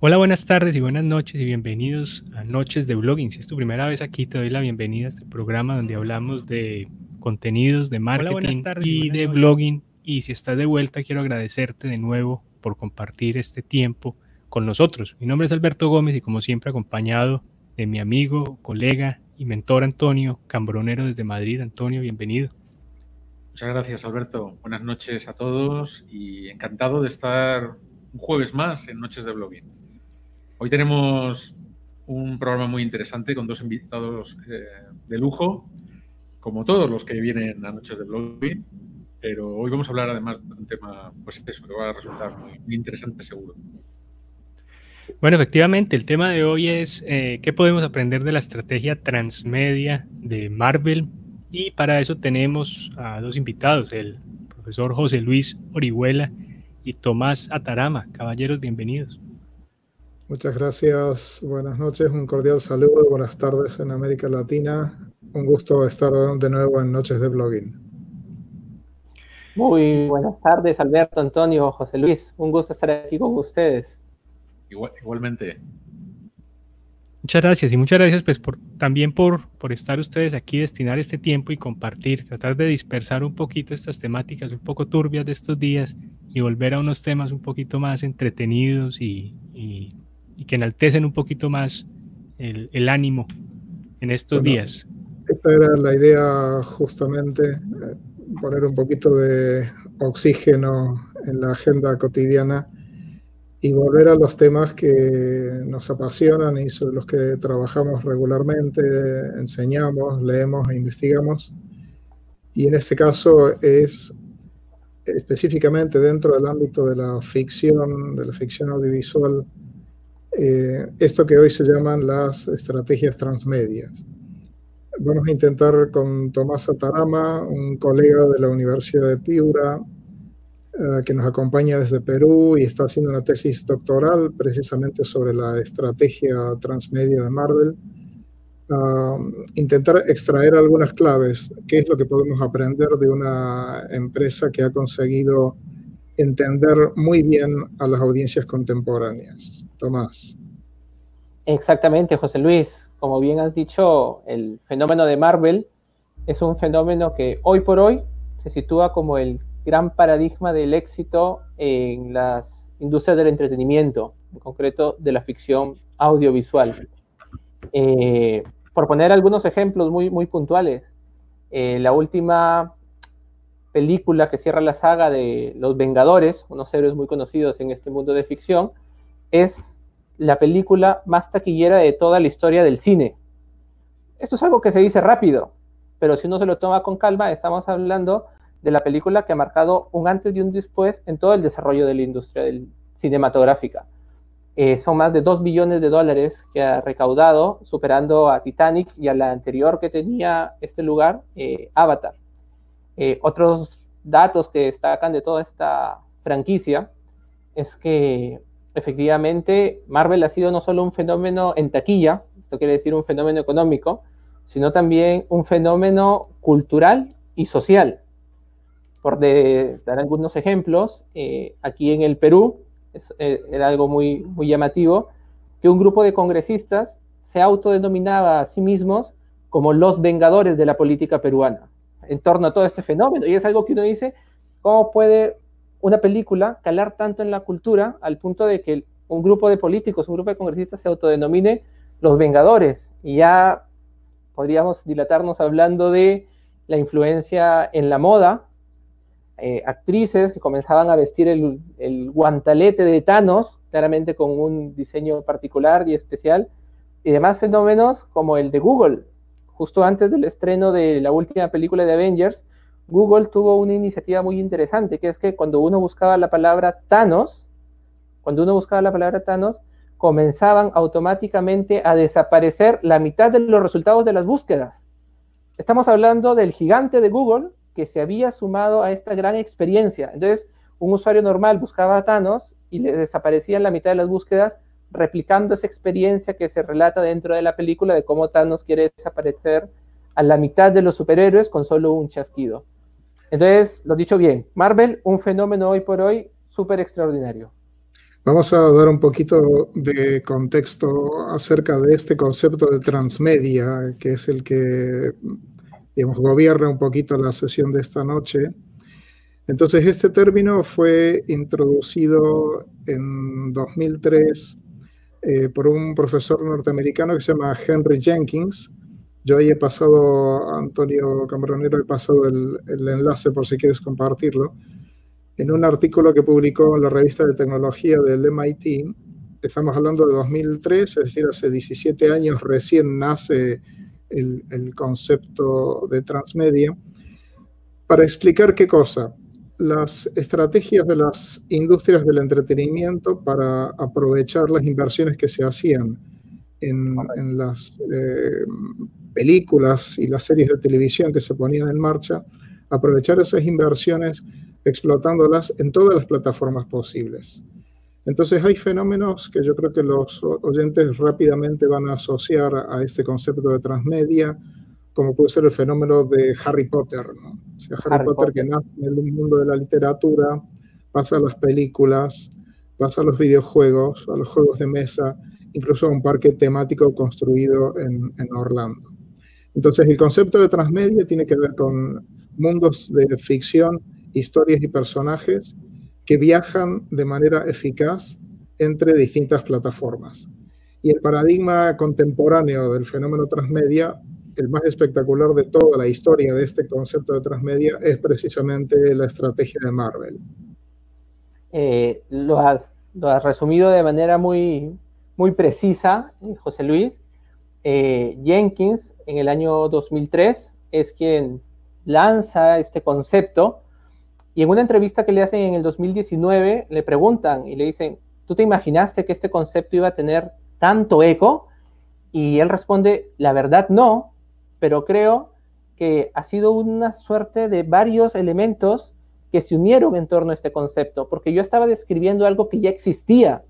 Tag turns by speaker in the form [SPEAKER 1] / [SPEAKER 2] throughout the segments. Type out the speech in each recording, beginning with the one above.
[SPEAKER 1] Hola, buenas tardes y buenas noches y bienvenidos a Noches de Blogging. Si es tu primera vez aquí, te doy la bienvenida a este programa donde hablamos de contenidos, de marketing y, de blogging. Y si estás de vuelta, quiero agradecerte de nuevo por compartir este tiempo con nosotros. Mi nombre es Alberto Gómez y como siempre acompañado de mi amigo, colega y mentor Antonio Cambronero desde Madrid. Antonio, bienvenido.
[SPEAKER 2] Muchas gracias, Alberto. Buenas noches a todos y encantado de estar un jueves más en Noches de Blogging. Hoy tenemos un programa muy interesante con dos invitados eh, de lujo, como todos los que vienen a Noches de Blogging, pero hoy vamos a hablar además de un tema, pues que va a resultar muy, interesante seguro.
[SPEAKER 1] Bueno, efectivamente, el tema de hoy es eh, qué podemos aprender de la estrategia transmedia de Marvel y para eso tenemos a dos invitados, el profesor José Luis Orihuela y Tomás Atarama. Caballeros, bienvenidos.
[SPEAKER 3] Muchas gracias, buenas noches, un cordial saludo, buenas tardes en América Latina. Un gusto estar de nuevo en Noches de Blogging.
[SPEAKER 4] Muy buenas tardes, Alberto, Antonio, José Luis. Un gusto estar aquí con ustedes.
[SPEAKER 2] igualmente.
[SPEAKER 1] Muchas gracias y muchas gracias pues por, también por, por estar ustedes aquí, destinar este tiempo y compartir, tratar de dispersar un poquito estas temáticas un poco turbias de estos días y volver a unos temas un poquito más entretenidos y y que enaltecen un poquito más el, ánimo en estos días.
[SPEAKER 3] Esta era la idea justamente, eh, poner un poquito de oxígeno en la agenda cotidiana y volver a los temas que nos apasionan y sobre los que trabajamos regularmente, enseñamos, leemos e investigamos. Y en este caso es específicamente dentro del ámbito de la ficción, de la ficción audiovisual, eh, esto que hoy se llaman las estrategias transmedias. Vamos a intentar con Tomás Atarama, un colega de la Universidad de Piura, eh, que nos acompaña desde Perú y está haciendo una tesis doctoral precisamente sobre la estrategia transmedia de Marvel. intentar extraer algunas claves, qué es lo que podemos aprender de una empresa que ha conseguido entender muy bien a las audiencias contemporáneas. Tomás.
[SPEAKER 4] Exactamente, José Luis. Como bien has dicho, el fenómeno de Marvel es un fenómeno que hoy por hoy se sitúa como el gran paradigma del éxito en las industrias del entretenimiento, en concreto de la ficción audiovisual. Eh, por poner algunos ejemplos muy, muy puntuales, eh, la última película que cierra la saga de Los Vengadores, unos héroes muy conocidos en este mundo de ficción, es la película más taquillera de toda la historia del cine. Esto es algo que se dice rápido, pero si uno se lo toma con calma, estamos hablando de la película que ha marcado un antes y un después en todo el desarrollo de la industria cinematográfica. Eh, son más de 2 billones de dólares que ha recaudado, superando a Titanic y a la anterior que tenía este lugar, eh, Avatar. Eh, otros datos que destacan de toda esta franquicia es que efectivamente Marvel ha sido no solo un fenómeno en taquilla, esto quiere decir un fenómeno económico, sino también un fenómeno cultural y social. Por dar algunos ejemplos, eh, aquí en el Perú, eh, era algo muy, muy llamativo, que un grupo de congresistas se autodenominaba a sí mismos como los vengadores de la política peruana en torno a todo este fenómeno. Y es algo que uno dice, ¿cómo puede una película calar tanto en la cultura al punto de que un grupo de políticos, un grupo de congresistas se autodenomine los Vengadores? Y ya podríamos dilatarnos hablando de la influencia en la moda, eh, actrices que comenzaban a vestir el, el, guantalete de Thanos, claramente con un diseño particular y especial, y demás fenómenos como el de Google, justo antes del estreno de la última película de Avengers, Google tuvo una iniciativa muy interesante, que es que cuando uno buscaba la palabra Thanos, cuando uno buscaba la palabra Thanos, comenzaban automáticamente a desaparecer la mitad de los resultados de las búsquedas. Estamos hablando del gigante de Google que se había sumado a esta gran experiencia. Entonces, un usuario normal buscaba a Thanos y le desaparecían la mitad de las búsquedas replicando esa experiencia que se relata dentro de la película de cómo Thanos quiere desaparecer a la mitad de los superhéroes con solo un chasquido. Entonces, lo dicho bien, Marvel, un fenómeno hoy por hoy súper extraordinario.
[SPEAKER 3] Vamos a dar un poquito de contexto acerca de este concepto de transmedia, que es el que, gobierna un poquito la sesión de esta noche. Entonces, este término fue introducido en 2003 eh, por un profesor norteamericano que se llama Henry Jenkins. Yo ahí he pasado, Antonio Cambronero, he pasado el, el enlace por si quieres compartirlo en un artículo que publicó en la revista de tecnología del MIT, estamos hablando de 2003, es decir, hace 17 años recién nace el, el concepto de transmedia, para explicar qué cosa, las estrategias de las industrias del entretenimiento para aprovechar las inversiones que se hacían en, en las eh, películas y las series de televisión que se ponían en marcha, aprovechar esas inversiones explotándolas en todas las plataformas posibles. Entonces hay fenómenos que yo creo que los oyentes rápidamente van a asociar a este concepto de transmedia, como puede ser el fenómeno de Harry Potter. ¿no? Harry, Potter, que nace en el mundo de la literatura, pasa a las películas, pasa a los videojuegos, a los juegos de mesa, incluso a un parque temático construido en, en Orlando. Entonces el concepto de transmedia tiene que ver con mundos de ficción historias y personajes que viajan de manera eficaz entre distintas plataformas. Y el paradigma contemporáneo del fenómeno transmedia, el más espectacular de toda la historia de este concepto de transmedia, es precisamente la estrategia de Marvel.
[SPEAKER 4] Eh, lo, has, resumido de manera muy, muy precisa, eh, José Luis. Eh, Jenkins, en el año 2003, es quien lanza este concepto y en una entrevista que le hacen en el 2019, le preguntan y le dicen, ¿tú te imaginaste que este concepto iba a tener tanto eco? Y él responde, la verdad no, pero creo que ha sido una suerte de varios elementos que se unieron en torno a este concepto, porque yo estaba describiendo algo que ya existía.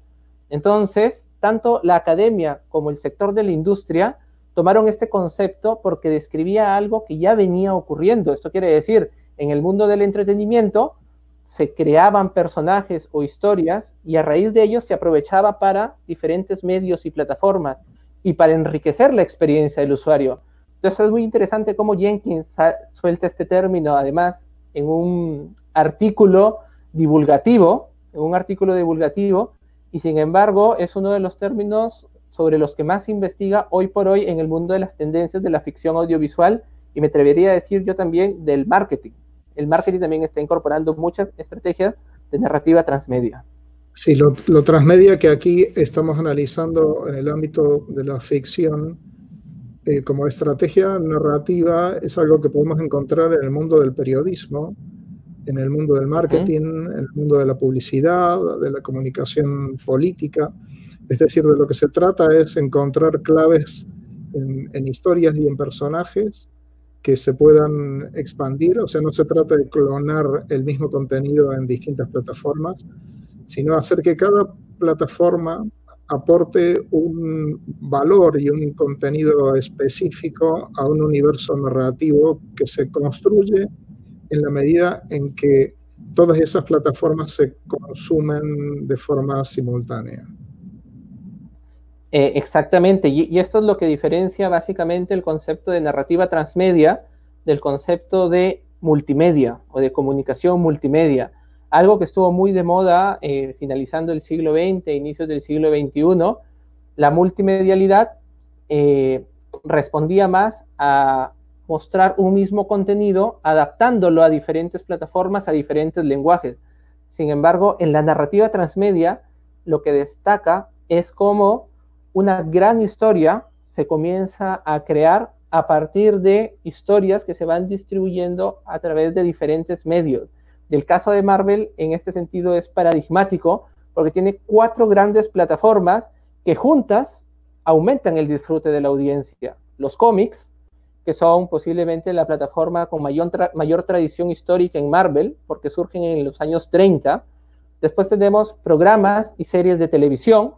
[SPEAKER 4] Entonces, tanto la academia como el sector de la industria tomaron este concepto porque describía algo que ya venía ocurriendo. Esto quiere decir en el mundo del entretenimiento se creaban personajes o historias y a raíz de ellos se aprovechaba para diferentes medios y plataformas y para enriquecer la experiencia del usuario. Entonces es muy interesante cómo Jenkins suelta este término además en un artículo divulgativo, en un artículo divulgativo, y sin embargo es uno de los términos sobre los que más se investiga hoy por hoy en el mundo de las tendencias de la ficción audiovisual y me atrevería a decir yo también del marketing el marketing también está incorporando muchas estrategias de narrativa transmedia.
[SPEAKER 3] Sí, lo, transmedia que aquí estamos analizando en el ámbito de la ficción eh, como estrategia narrativa es algo que podemos encontrar en el mundo del periodismo, en el mundo del marketing, en el mundo de la publicidad, de la comunicación política. Es decir, de lo que se trata es encontrar claves en historias y en personajes que se puedan expandir, o sea, no se trata de clonar el mismo contenido en distintas plataformas, sino hacer que cada plataforma aporte un valor y un contenido específico a un universo narrativo que se construye en la medida en que todas esas plataformas se consumen de forma simultánea.
[SPEAKER 4] Eh, exactamente, y, esto es lo que diferencia básicamente el concepto de narrativa transmedia del concepto de multimedia o de comunicación multimedia. Algo que estuvo muy de moda eh, finalizando el siglo XX, inicios del siglo XXI, la multimedialidad eh, respondía más a mostrar un mismo contenido adaptándolo a diferentes plataformas, a diferentes lenguajes. Sin embargo, en la narrativa transmedia, lo que destaca es cómo una gran historia se comienza a crear a partir de historias que se van distribuyendo a través de diferentes medios. Del caso de Marvel, en este sentido, es paradigmático porque tiene cuatro grandes plataformas que juntas aumentan el disfrute de la audiencia. Los cómics, que son posiblemente la plataforma con mayor, mayor tradición histórica en Marvel, porque surgen en los años 30. Después tenemos programas y series de televisión,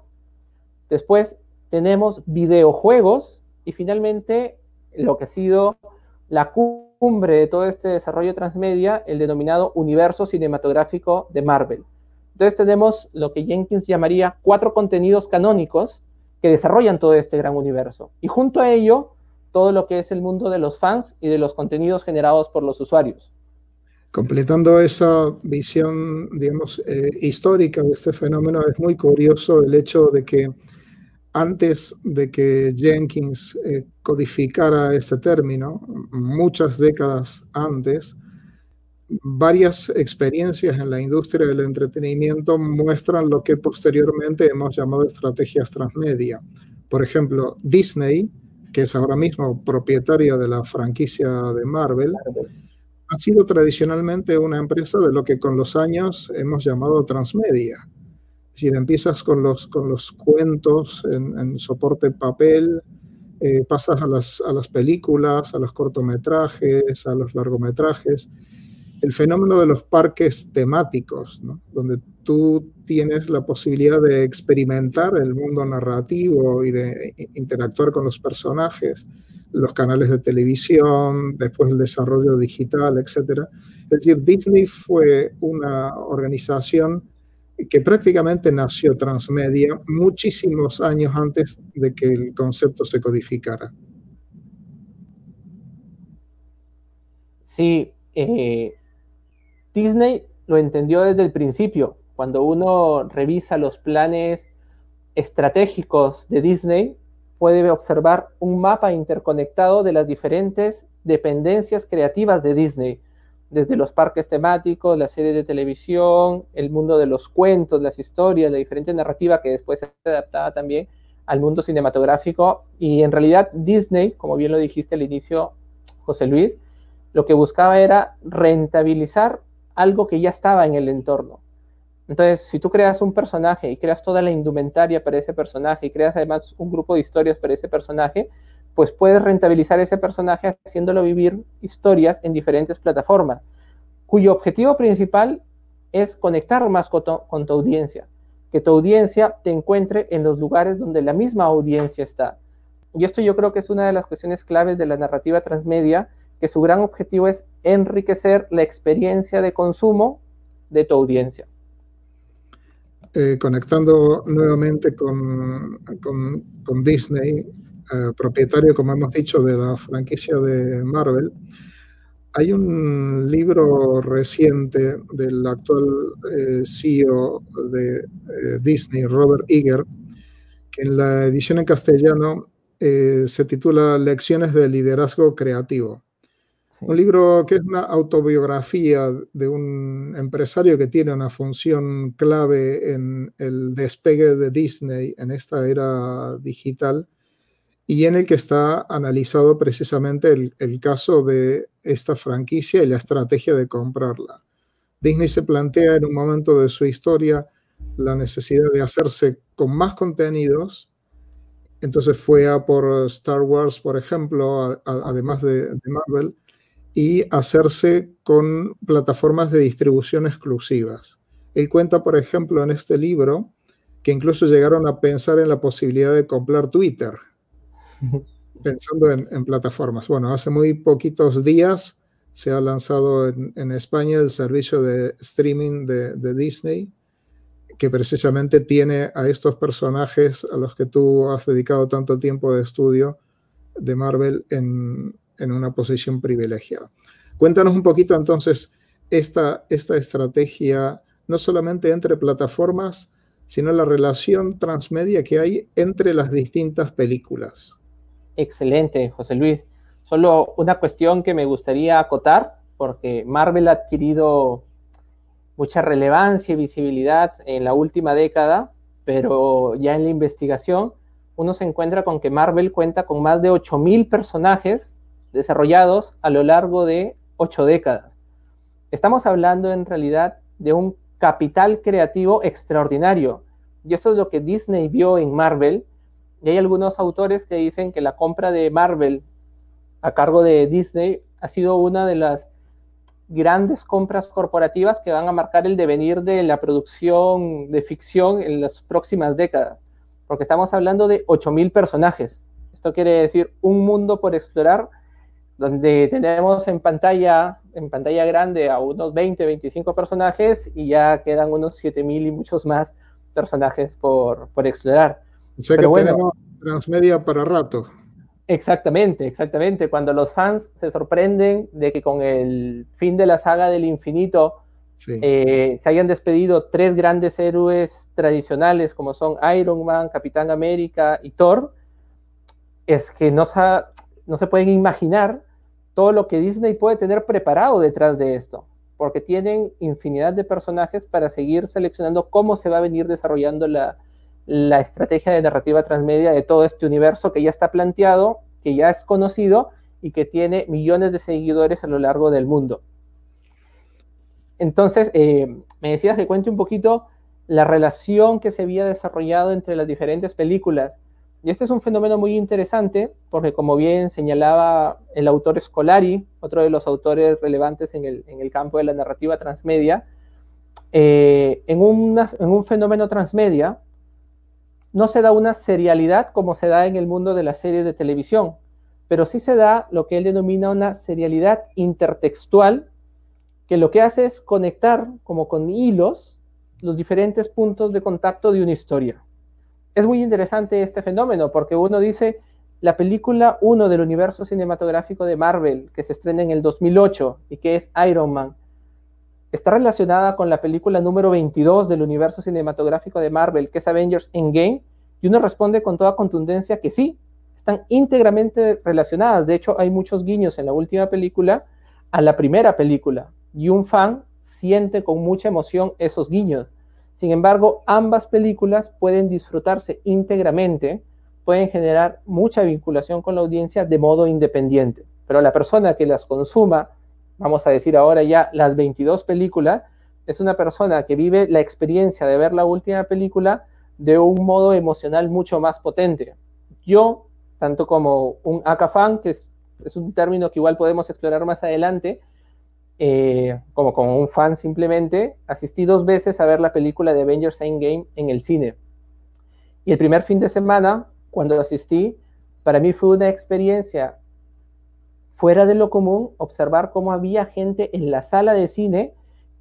[SPEAKER 4] Después tenemos videojuegos y finalmente lo que ha sido la cumbre de todo este desarrollo transmedia, el denominado universo cinematográfico de Marvel. Entonces tenemos lo que Jenkins llamaría cuatro contenidos canónicos que desarrollan todo este gran universo. Y junto a ello, todo lo que es el mundo de los fans y de los contenidos generados por los usuarios.
[SPEAKER 3] Completando esa visión, digamos, eh, histórica de este fenómeno, es muy curioso el hecho de que antes de que Jenkins eh, codificara este término, muchas décadas antes, varias experiencias en la industria del entretenimiento muestran lo que posteriormente hemos llamado estrategias transmedia. Por ejemplo, Disney, que es ahora mismo propietaria de la franquicia de Marvel, ha sido tradicionalmente una empresa de lo que con los años hemos llamado transmedia. Decir, empiezas con los, con los cuentos en, soporte papel, eh, pasas a las, a las películas, a los cortometrajes, a los largometrajes. El fenómeno de los parques temáticos, donde tú tienes la posibilidad de experimentar el mundo narrativo y de interactuar con los personajes los canales de televisión, después el desarrollo digital, etc. Es decir, Disney fue una organización que prácticamente nació transmedia muchísimos años antes de que el concepto se codificara.
[SPEAKER 4] Sí, eh, Disney lo entendió desde el principio. Cuando uno revisa los planes estratégicos de Disney, puede observar un mapa interconectado de las diferentes dependencias creativas de Disney, desde los parques temáticos, la serie de televisión, el mundo de los cuentos, las historias, la diferente narrativa que después se adaptaba también al mundo cinematográfico. Y en realidad Disney, como bien lo dijiste al inicio, José Luis, lo que buscaba era rentabilizar algo que ya estaba en el entorno. Entonces, si tú creas un personaje y creas toda la indumentaria para ese personaje y creas además un grupo de historias para ese personaje, pues puedes rentabilizar ese personaje haciéndolo vivir historias en diferentes plataformas, cuyo objetivo principal es conectar más con tu, audiencia, que tu audiencia te encuentre en los lugares donde la misma audiencia está. Y esto yo creo que es una de las cuestiones claves de la narrativa transmedia, que su gran objetivo es enriquecer la experiencia de consumo de tu audiencia.
[SPEAKER 3] Eh, conectando nuevamente con, con, Disney, eh, propietario, como hemos dicho, de la franquicia de Marvel, hay un libro reciente del actual eh, CEO de Disney, Robert Iger, que en la edición en castellano se titula Lecciones de Liderazgo Creativo. Un libro que es una autobiografía de un empresario que tiene una función clave en el despegue de Disney en esta era digital y en el que está analizado precisamente el, caso de esta franquicia y la estrategia de comprarla. Disney se plantea en un momento de su historia la necesidad de hacerse con más contenidos. Entonces fue a por Star Wars, por ejemplo, además de, de Marvel, y hacerse con plataformas de distribución exclusivas. Él cuenta, por ejemplo, en este libro que incluso llegaron a pensar en la posibilidad de comprar Twitter, pensando en, plataformas. Bueno, hace muy poquitos días se ha lanzado en, España el servicio de streaming de, Disney, que precisamente tiene a estos personajes a los que tú has dedicado tanto tiempo de estudio de Marvel en, en una posición privilegiada. Cuéntanos un poquito entonces esta, esta estrategia, no solamente entre plataformas, sino la relación transmedia que hay entre las distintas películas.
[SPEAKER 4] Excelente, José Luis. Solo una cuestión que me gustaría acotar, porque Marvel ha adquirido mucha relevancia y visibilidad en la última década, pero ya en la investigación uno se encuentra con que Marvel cuenta con más de 8.000 personajes desarrollados a lo largo de ocho décadas. Estamos hablando en realidad de un capital creativo extraordinario. Y esto es lo que Disney vio en Marvel. Y hay algunos autores que dicen que la compra de Marvel a cargo de Disney ha sido una de las grandes compras corporativas que van a marcar el devenir de la producción de ficción en las próximas décadas. Porque estamos hablando de 8.000 personajes. Esto quiere decir un mundo por explorar donde tenemos en pantalla en pantalla grande a unos 20, 25 personajes y ya quedan unos 7000 y muchos más personajes por, por explorar.
[SPEAKER 3] O sea que tenemos transmedia para rato.
[SPEAKER 4] Exactamente, exactamente. Cuando los fans se sorprenden de que con el fin de la saga del infinito eh, se hayan despedido tres grandes héroes tradicionales como son Iron Man, Capitán América y Thor, es que no, no se pueden imaginar todo lo que Disney puede tener preparado detrás de esto, porque tienen infinidad de personajes para seguir seleccionando cómo se va a venir desarrollando la, la estrategia de narrativa transmedia de todo este universo que ya está planteado, que ya es conocido y que tiene millones de seguidores a lo largo del mundo. Entonces, eh, me decías que cuente un poquito la relación que se había desarrollado entre las diferentes películas. Y este es un fenómeno muy interesante porque, como bien señalaba el autor Scolari, otro de los autores relevantes en el, campo de la narrativa transmedia, eh, en, en un fenómeno transmedia, no se da una serialidad como se da en el mundo de las series de televisión, pero sí se da lo que él denomina una serialidad intertextual, que lo que hace es conectar como con hilos los diferentes puntos de contacto de una historia. Es muy interesante este fenómeno porque uno dice, la película 1 del universo cinematográfico de Marvel, que se estrena en el 2008 y que es Iron Man, está relacionada con la película número 22 del universo cinematográfico de Marvel, que es Avengers Endgame, y uno responde con toda contundencia que sí, están íntegramente relacionadas. De hecho, hay muchos guiños en la última película a la primera película, y un fan siente con mucha emoción esos guiños. Sin embargo, ambas películas pueden disfrutarse íntegramente, pueden generar mucha vinculación con la audiencia de modo independiente. Pero la persona que las consuma vamos a decir ahora ya las 22 películas, es una persona que vive la experiencia de ver la última película de un modo emocional mucho más potente. Yo, tanto como un AK fan, que es, un término que igual podemos explorar más adelante, eh, como como un fan simplemente, asistí dos veces a ver la película de Avengers Endgame en el cine. Y el primer fin de semana, cuando asistí, para mí fue una experiencia fuera de lo común observar cómo había gente en la sala de cine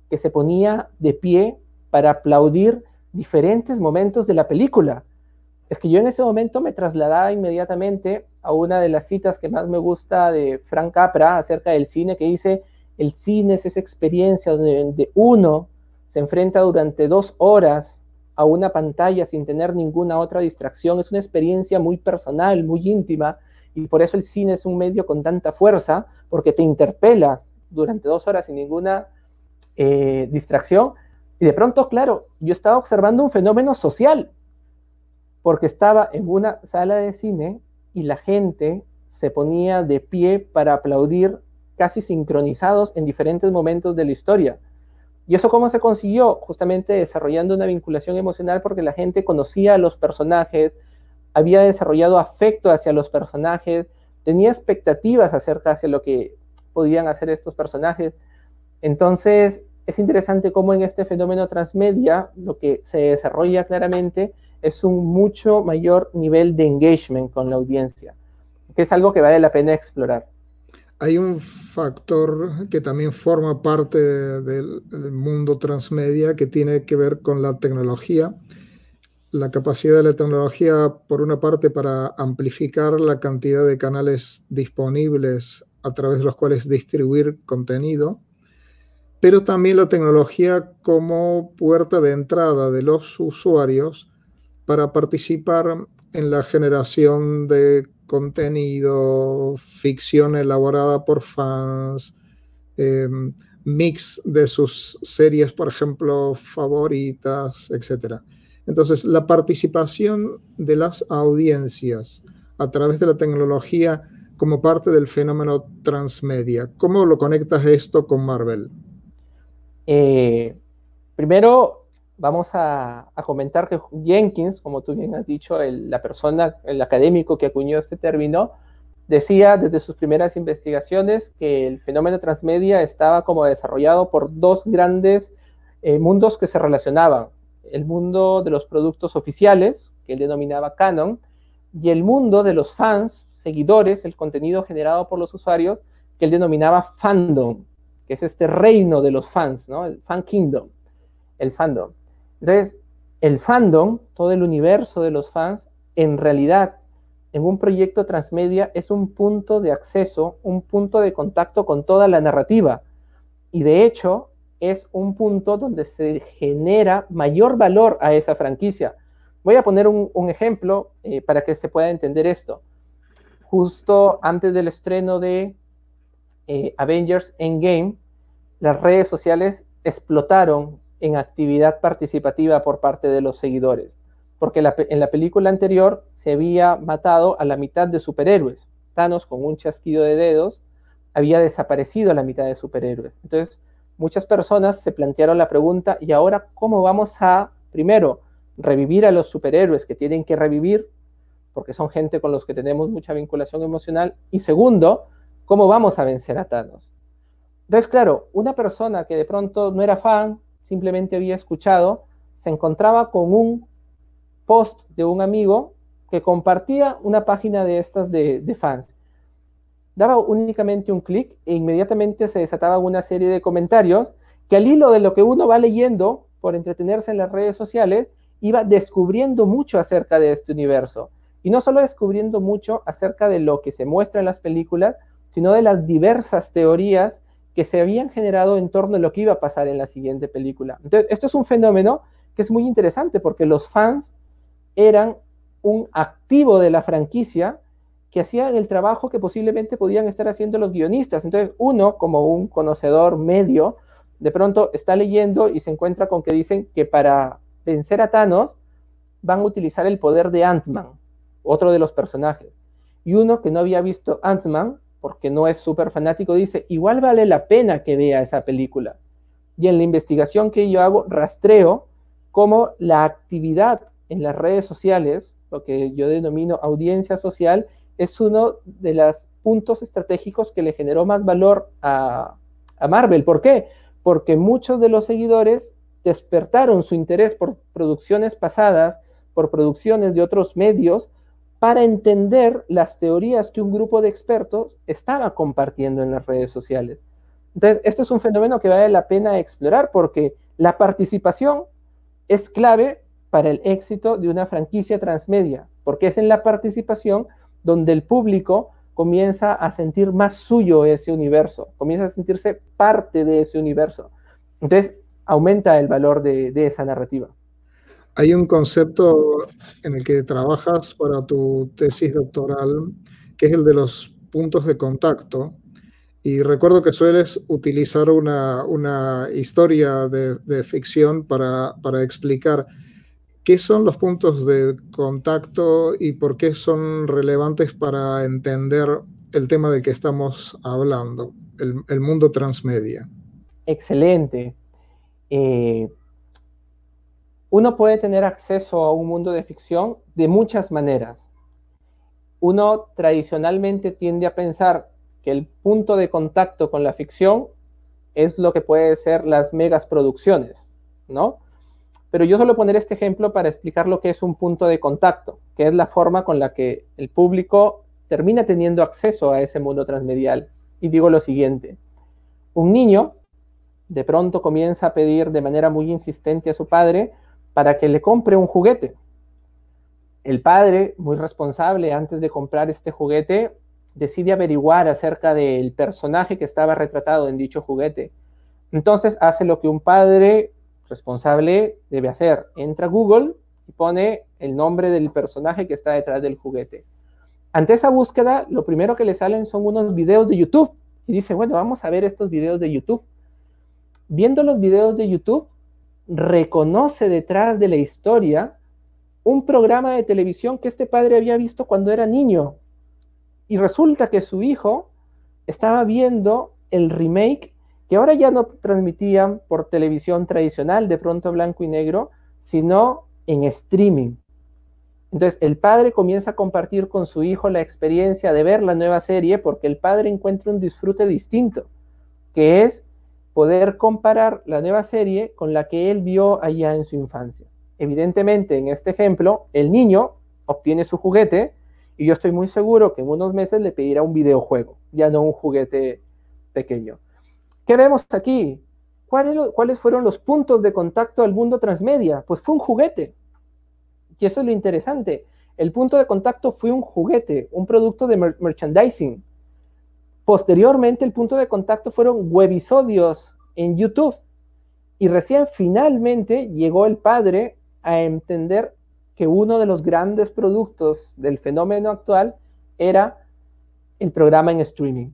[SPEAKER 4] que se ponía de pie para aplaudir diferentes momentos de la película. Es que yo en ese momento me trasladaba inmediatamente a una de las citas que más me gusta de Frank Capra acerca del cine, que dice, el cine es esa experiencia donde uno se enfrenta durante dos horas a una pantalla sin tener ninguna otra distracción. Es una experiencia muy personal, muy íntima, y por eso el cine es un medio con tanta fuerza, porque te interpelas durante dos horas sin ninguna eh, distracción. Y de pronto, claro, yo estaba observando un fenómeno social, porque estaba en una sala de cine y la gente se ponía de pie para aplaudir casi sincronizados en diferentes momentos de la historia. ¿Y eso cómo se consiguió? Justamente desarrollando una vinculación emocional porque la gente conocía a los personajes, había desarrollado afecto hacia los personajes, tenía expectativas acerca de lo que podían hacer estos personajes. Entonces, es interesante cómo en este fenómeno transmedia lo que se desarrolla claramente es un mucho mayor nivel de engagement con la audiencia, que es algo que vale la pena explorar.
[SPEAKER 3] Hay un factor que también forma parte del, mundo transmedia que tiene que ver con la tecnología la capacidad de la tecnología, por una parte, para amplificar la cantidad de canales disponibles a través de los cuales distribuir contenido, pero también la tecnología como puerta de entrada de los usuarios para participar en la generación de contenido, ficción elaborada por fans, em, mix de sus series, por ejemplo, favoritas, etcétera. Entonces, la participación de las audiencias a través de la tecnología como parte del fenómeno transmedia, ¿cómo lo conectas esto con Marvel?
[SPEAKER 4] Eh, primero, vamos a, comentar que Jenkins, como tú bien has dicho, la persona, el académico que acuñó este término, decía desde sus primeras investigaciones que el fenómeno transmedia estaba como desarrollado por dos grandes eh, mundos que se relacionaban el mundo de los productos oficiales, que él denominaba canon, y el mundo de los fans, seguidores, el contenido generado por los usuarios, que él denominaba fandom, que es este reino de los fans, ¿no? El fan kingdom, el fandom. Entonces, el fandom, todo el universo de los fans, en realidad, en un proyecto transmedia es un punto de acceso, un punto de contacto con toda la narrativa. Y de hecho, es un punto donde se genera mayor valor a esa franquicia. Voy a poner un, ejemplo eh, para que se pueda entender esto. Justo antes del estreno de eh, Avengers Endgame, las redes sociales explotaron en actividad participativa por parte de los seguidores, porque en la película anterior se había matado a la mitad de superhéroes. Thanos, con un chasquido de dedos, había desaparecido a la mitad de superhéroes. Entonces, muchas personas se plantearon la pregunta, ¿y ahora cómo vamos a, primero, revivir a los superhéroes que tienen que revivir, porque son gente con los que tenemos mucha vinculación emocional? Y segundo, ¿cómo vamos a vencer a Thanos? Entonces, claro, una persona que de pronto no era fan, simplemente había escuchado, se encontraba con un post de un amigo que compartía una página de estas de, de fans daba únicamente un clic e inmediatamente se desataba una serie de comentarios que al hilo de lo que uno va leyendo por entretenerse en las redes sociales, iba descubriendo mucho acerca de este universo. Y no solo descubriendo mucho acerca de lo que se muestra en las películas, sino de las diversas teorías que se habían generado en torno a lo que iba a pasar en la siguiente película. Entonces, esto es un fenómeno que es muy interesante porque los fans eran un activo de la franquicia que hacían el trabajo que posiblemente podían estar haciendo los guionistas. Entonces, uno, como un conocedor medio, de pronto está leyendo y se encuentra con que dicen que para vencer a Thanos van a utilizar el poder de Ant-Man, otro de los personajes. Y uno que no había visto Ant-Man, porque no es súper fanático, dice, igual vale la pena que vea esa película. Y en la investigación que yo hago, rastreo cómo la actividad en las redes sociales, lo que yo denomino audiencia social, es uno de los puntos estratégicos que le generó más valor a, Marvel. ¿Por qué? Porque muchos de los seguidores despertaron su interés por producciones pasadas, por producciones de otros medios, para entender las teorías que un grupo de expertos estaba compartiendo en las redes sociales. Entonces, esto es un fenómeno que vale la pena explorar porque la participación es clave para el éxito de una franquicia transmedia, porque es en la participación donde el público comienza a sentir más suyo ese universo, comienza a sentirse parte de ese universo. Entonces, aumenta el valor de, esa narrativa.
[SPEAKER 3] Hay un concepto en el que trabajas para tu tesis doctoral, que es el de los puntos de contacto. Y recuerdo que sueles utilizar una, historia de, ficción para, para explicar ¿Qué son los puntos de contacto y por qué son relevantes para entender el tema del que estamos hablando, el, mundo transmedia?
[SPEAKER 4] Excelente. Eh, uno puede tener acceso a un mundo de ficción de muchas maneras. Uno tradicionalmente tiende a pensar que el punto de contacto con la ficción es lo que puede ser las megas producciones, ¿no? Pero yo suelo poner este ejemplo para explicar lo que es un punto de contacto, que es la forma con la que el público termina teniendo acceso a ese mundo transmedial. Y digo lo siguiente, un niño de pronto comienza a pedir de manera muy insistente a su padre para que le compre un juguete. El padre, muy responsable, antes de comprar este juguete, decide averiguar acerca del personaje que estaba retratado en dicho juguete. Entonces hace lo que un padre responsable debe hacer. Entra a Google y pone el nombre del personaje que está detrás del juguete. Ante esa búsqueda, lo primero que le salen son unos videos de YouTube. Y dice, bueno, vamos a ver estos videos de YouTube. Viendo los videos de YouTube, reconoce detrás de la historia un programa de televisión que este padre había visto cuando era niño. Y resulta que su hijo estaba viendo el remake que ahora ya no transmitían por televisión tradicional, de pronto blanco y negro, sino en streaming. Entonces el padre comienza a compartir con su hijo la experiencia de ver la nueva serie porque el padre encuentra un disfrute distinto, que es poder comparar la nueva serie con la que él vio allá en su infancia. Evidentemente, en este ejemplo, el niño obtiene su juguete y yo estoy muy seguro que en unos meses le pedirá un videojuego, ya no un juguete pequeño. ¿Qué vemos aquí? ¿Cuáles fueron los puntos de contacto al mundo transmedia? Pues fue un juguete. Y eso es lo interesante. El punto de contacto fue un juguete, un producto de merchandising. Posteriormente, el punto de contacto fueron webisodios en YouTube. Y recién finalmente llegó el padre a entender que uno de los grandes productos del fenómeno actual era el programa en streaming.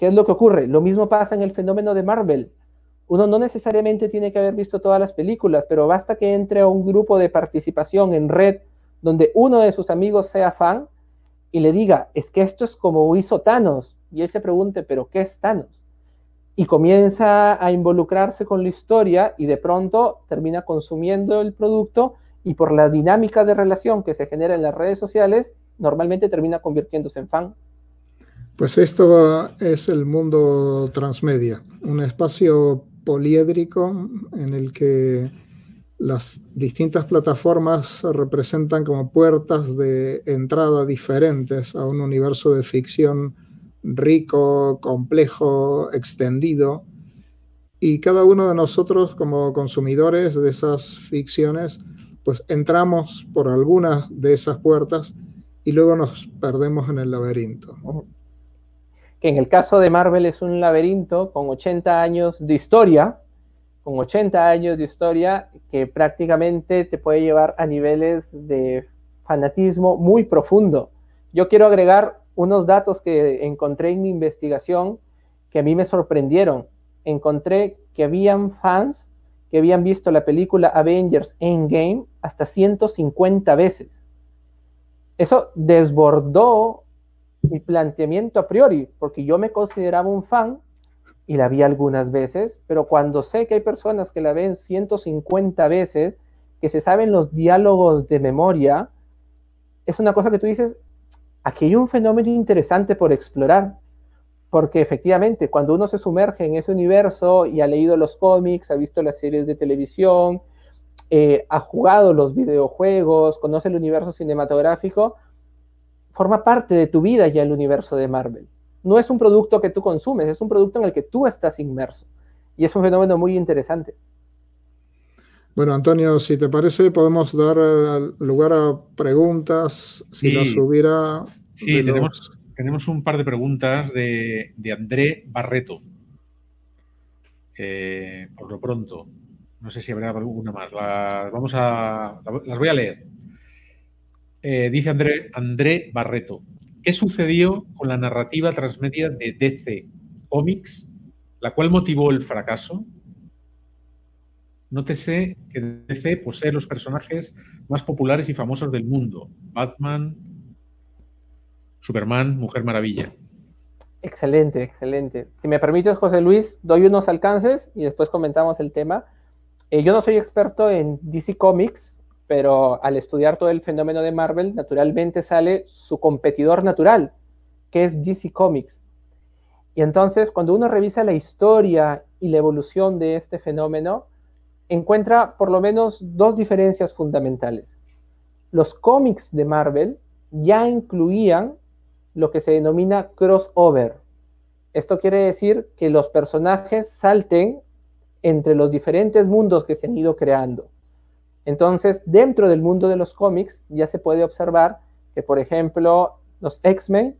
[SPEAKER 4] ¿Qué es lo que ocurre? Lo mismo pasa en el fenómeno de Marvel. Uno no necesariamente tiene que haber visto todas las películas, pero basta que entre a un grupo de participación en red donde uno de sus amigos sea fan y le diga, es que esto es como hizo Thanos. Y él se pregunte, ¿pero qué es Thanos? Y comienza a involucrarse con la historia y de pronto termina consumiendo el producto y por la dinámica de relación que se genera en las redes sociales, normalmente termina convirtiéndose en fan.
[SPEAKER 3] Pues esto es el mundo transmedia, un espacio poliédrico en el que las distintas plataformas representan como puertas de entrada diferentes a un universo de ficción rico, complejo, extendido. Y cada uno de nosotros como consumidores de esas ficciones, pues entramos por algunas de esas puertas y luego nos perdemos en el laberinto
[SPEAKER 4] que en el caso de Marvel es un laberinto con 80 años de historia, con 80 años de historia que prácticamente te puede llevar a niveles de fanatismo muy profundo. Yo quiero agregar unos datos que encontré en mi investigación que a mí me sorprendieron. Encontré que habían fans que habían visto la película Avengers Endgame hasta 150 veces. Eso desbordó mi planteamiento a priori, porque yo me consideraba un fan y la vi algunas veces, pero cuando sé que hay personas que la ven 150 veces, que se saben los diálogos de memoria, es una cosa que tú dices, aquí hay un fenómeno interesante por explorar, porque efectivamente cuando uno se sumerge en ese universo y ha leído los cómics, ha visto las series de televisión, eh, ha jugado los videojuegos, conoce el universo cinematográfico, forma parte de tu vida ya el universo de Marvel. No es un producto que tú consumes, es un producto en el que tú estás inmerso. Y es un fenómeno muy interesante.
[SPEAKER 3] Bueno, Antonio, si te parece, podemos dar eh, lugar a preguntas, si nos hubiera...
[SPEAKER 2] Sí, tenemos, un par de preguntas de, André Barreto. Eh, por lo pronto. No sé si habrá alguna más. vamos a, las voy a leer. Eh, dice André, André Barreto, ¿qué sucedió con la narrativa transmedia de DC Comics, la cual motivó el fracaso? Nótese que DC posee los personajes más populares y famosos del mundo. Batman, Superman, Mujer Maravilla.
[SPEAKER 4] Excelente, excelente. Si me permites, José Luis, doy unos alcances y después comentamos el tema. Eh, yo no soy experto en DC Comics, pero al estudiar todo el fenómeno de Marvel, naturalmente sale su competidor natural, que es DC Comics. Y entonces, cuando uno revisa la historia y la evolución de este fenómeno, encuentra por lo menos dos diferencias fundamentales. Los cómics de Marvel ya incluían lo que se denomina crossover. Esto quiere decir que los personajes salten entre los diferentes mundos que se han ido creando. Entonces, dentro del mundo de los cómics ya se puede observar que, por ejemplo, los X-Men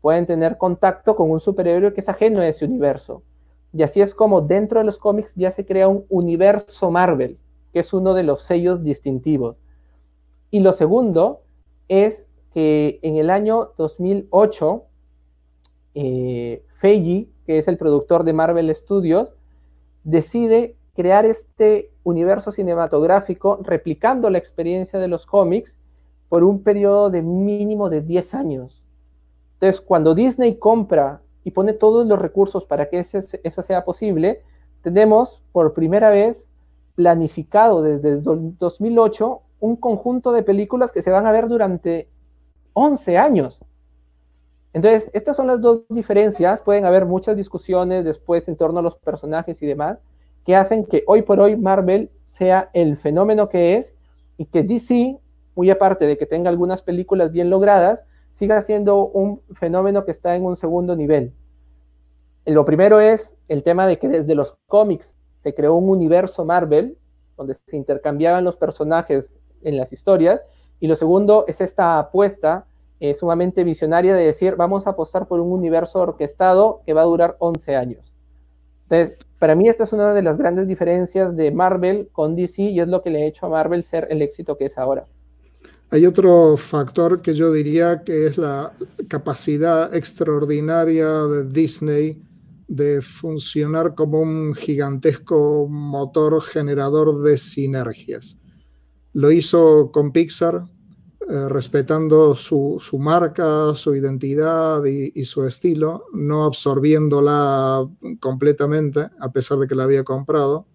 [SPEAKER 4] pueden tener contacto con un superhéroe que es ajeno a ese universo. Y así es como dentro de los cómics ya se crea un universo Marvel, que es uno de los sellos distintivos. Y lo segundo es que en el año 2008, eh, Feige, que es el productor de Marvel Studios, decide crear este universo cinematográfico replicando la experiencia de los cómics por un periodo de mínimo de 10 años. Entonces, cuando Disney compra y pone todos los recursos para que eso sea posible, tenemos por primera vez planificado desde 2008 un conjunto de películas que se van a ver durante 11 años. Entonces, estas son las dos diferencias. Pueden haber muchas discusiones después en torno a los personajes y demás, que hacen que hoy por hoy Marvel sea el fenómeno que es y que DC, muy aparte de que tenga algunas películas bien logradas, siga siendo un fenómeno que está en un segundo nivel. Lo primero es el tema de que desde los cómics se creó un universo Marvel donde se intercambiaban los personajes en las historias. Y lo segundo es esta apuesta eh, sumamente visionaria de decir, vamos a apostar por un universo orquestado que va a durar 11 años. Entonces, para mí esta es una de las grandes diferencias de Marvel con DC y es lo que le ha hecho a Marvel ser el éxito que es ahora.
[SPEAKER 3] Hay otro factor que yo diría que es la capacidad extraordinaria de Disney de funcionar como un gigantesco motor generador de sinergias. Lo hizo con Pixar, eh, respetando su, marca, su identidad y, su estilo, no absorbiéndola completamente, a pesar de que la había comprado,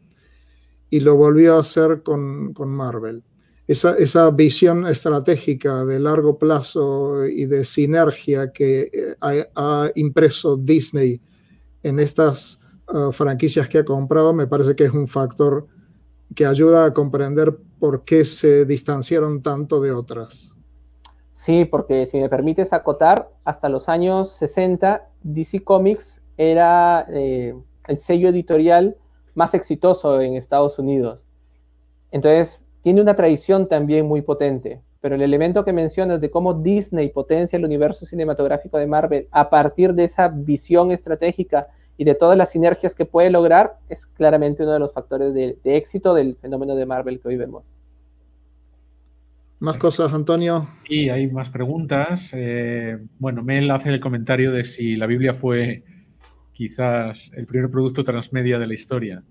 [SPEAKER 3] y lo volvió a hacer con, Marvel. Esa, esa, visión estratégica de largo plazo y de sinergia que eh, ha impreso Disney en estas uh, franquicias que ha comprado, me parece que es un factor que ayuda a comprender por qué se distanciaron tanto de otras.
[SPEAKER 4] Sí, porque si me permites acotar, hasta los años 60, DC Comics era eh, el sello editorial más exitoso en Estados Unidos. Entonces, tiene una tradición también muy potente, pero el elemento que mencionas de cómo Disney potencia el universo cinematográfico de Marvel a partir de esa visión estratégica y de todas las sinergias que puede lograr, es claramente uno de los factores de, éxito del fenómeno de Marvel que hoy vemos.
[SPEAKER 3] Más cosas, Antonio.
[SPEAKER 2] Y hay más preguntas. Eh, bueno, Mel hace el comentario de si la Biblia fue quizás el primer producto transmedia de la historia.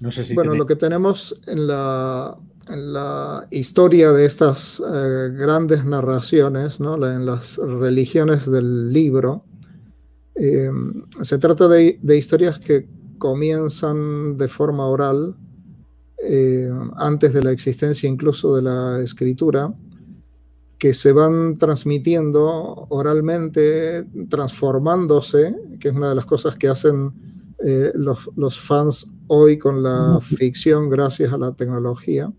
[SPEAKER 3] No sé si. Bueno, lo que tenemos en la, en la historia de estas eh, grandes narraciones, ¿no? en las religiones del libro, Em, se trata de, historias que comienzan de forma oral, em, antes de la existencia incluso de la escritura, que se van transmitiendo oralmente, transformándose, que es una de las cosas que hacen eh, los, fans hoy con la ficción gracias a la tecnología.